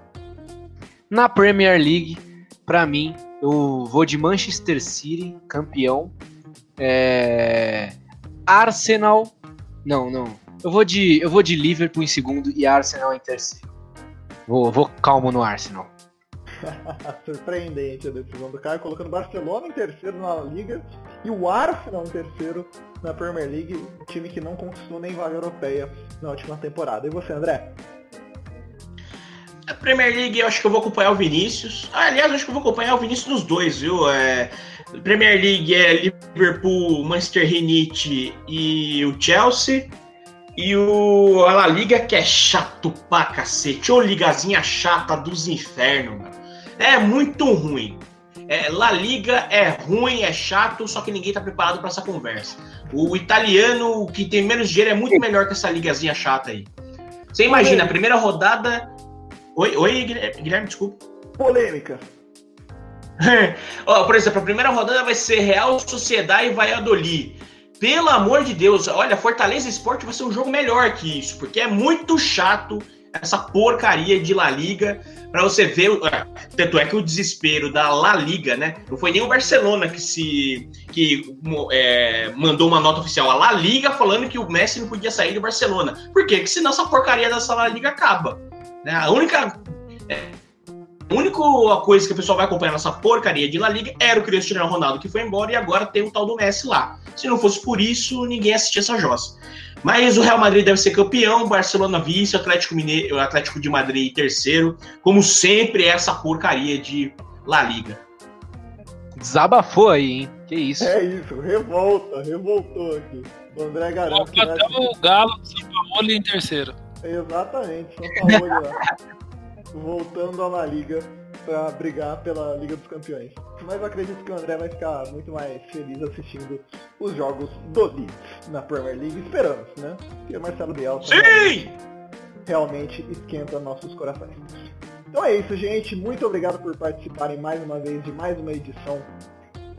Na Premier League, para mim, eu vou de Manchester City, campeão. É... Arsenal. Não, não. Eu vou de, eu vou de Liverpool em segundo e Arsenal em terceiro. Vou, vou calmo no Arsenal. Surpreendente a decisão do Caio, colocando Barcelona em terceiro na Liga e o Arsenal em terceiro na Premier League, time que não conquistou nem vaga europeia na última temporada. E você, André? A Premier League eu acho que eu vou acompanhar o Vinícius. Ah, aliás, eu acho que eu vou acompanhar o Vinícius nos dois, viu? É, Premier League é Liverpool, Manchester United e o Chelsea. E o a La Liga que é chato pra cacete. Ô ligazinha chata dos infernos, mano. É muito ruim. É, La Liga é ruim, é chato, só que ninguém tá preparado para essa conversa. O italiano que tem menos dinheiro é muito melhor que essa ligazinha chata aí. Você imagina, a primeira rodada. Oi, oi Guilherme, desculpa. Polêmica. Ó, por exemplo, a primeira rodada vai ser Real Sociedade e Valladolid. Pelo amor de Deus, olha, Fortaleza Esporte vai ser um jogo melhor que isso, porque é muito chato essa porcaria de La Liga para você ver. É, tanto é que o desespero da La Liga, né? Não foi nem o Barcelona que se que é, mandou uma nota oficial. A La Liga falando que o Messi não podia sair do Barcelona. Por quê? Porque senão essa porcaria dessa La Liga acaba. Né? A única. É, a única coisa que o pessoal vai acompanhar nessa porcaria de La Liga era o Cristiano Ronaldo que foi embora e agora tem o tal do Messi lá. Se não fosse por isso, ninguém assistia essa jossa. Mas o Real Madrid deve ser campeão, Barcelona vice, Atlético Mineiro, Atlético de Madrid terceiro, como sempre essa porcaria de La Liga. Desabafou aí, hein? Que isso? É isso, revolta, revoltou aqui. O André garante até o Galo, São Paulo em terceiro. Exatamente, São Paulo lá. Voltando a La Liga para brigar pela Liga dos Campeões. Mas eu acredito que o André vai ficar muito mais feliz assistindo os jogos do Leeds na Premier League. Esperamos, né? Porque o Marcelo Bielsa Sim! realmente esquenta nossos corações. Então é isso, gente. Muito obrigado por participarem mais uma vez de mais uma edição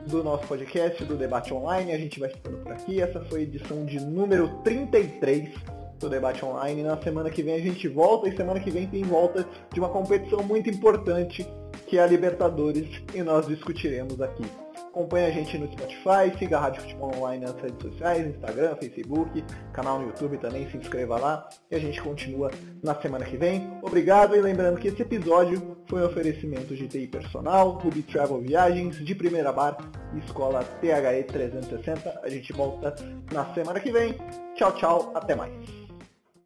do nosso podcast, do Debate Online. A gente vai ficando por aqui. Essa foi a edição de número 33 do Debate Online. Na semana que vem a gente volta e semana que vem tem volta de uma competição muito importante que é a Libertadores e nós discutiremos aqui. Acompanhe a gente no Spotify, siga a Rádio Futebol Online nas redes sociais, Instagram, Facebook, canal no YouTube também, se inscreva lá e a gente continua na semana que vem. Obrigado e lembrando que esse episódio foi um oferecimento de TI Personal, Ruby Travel Viagens, de Primeira Bar Escola THE 360. A gente volta na semana que vem. Tchau, tchau, até mais.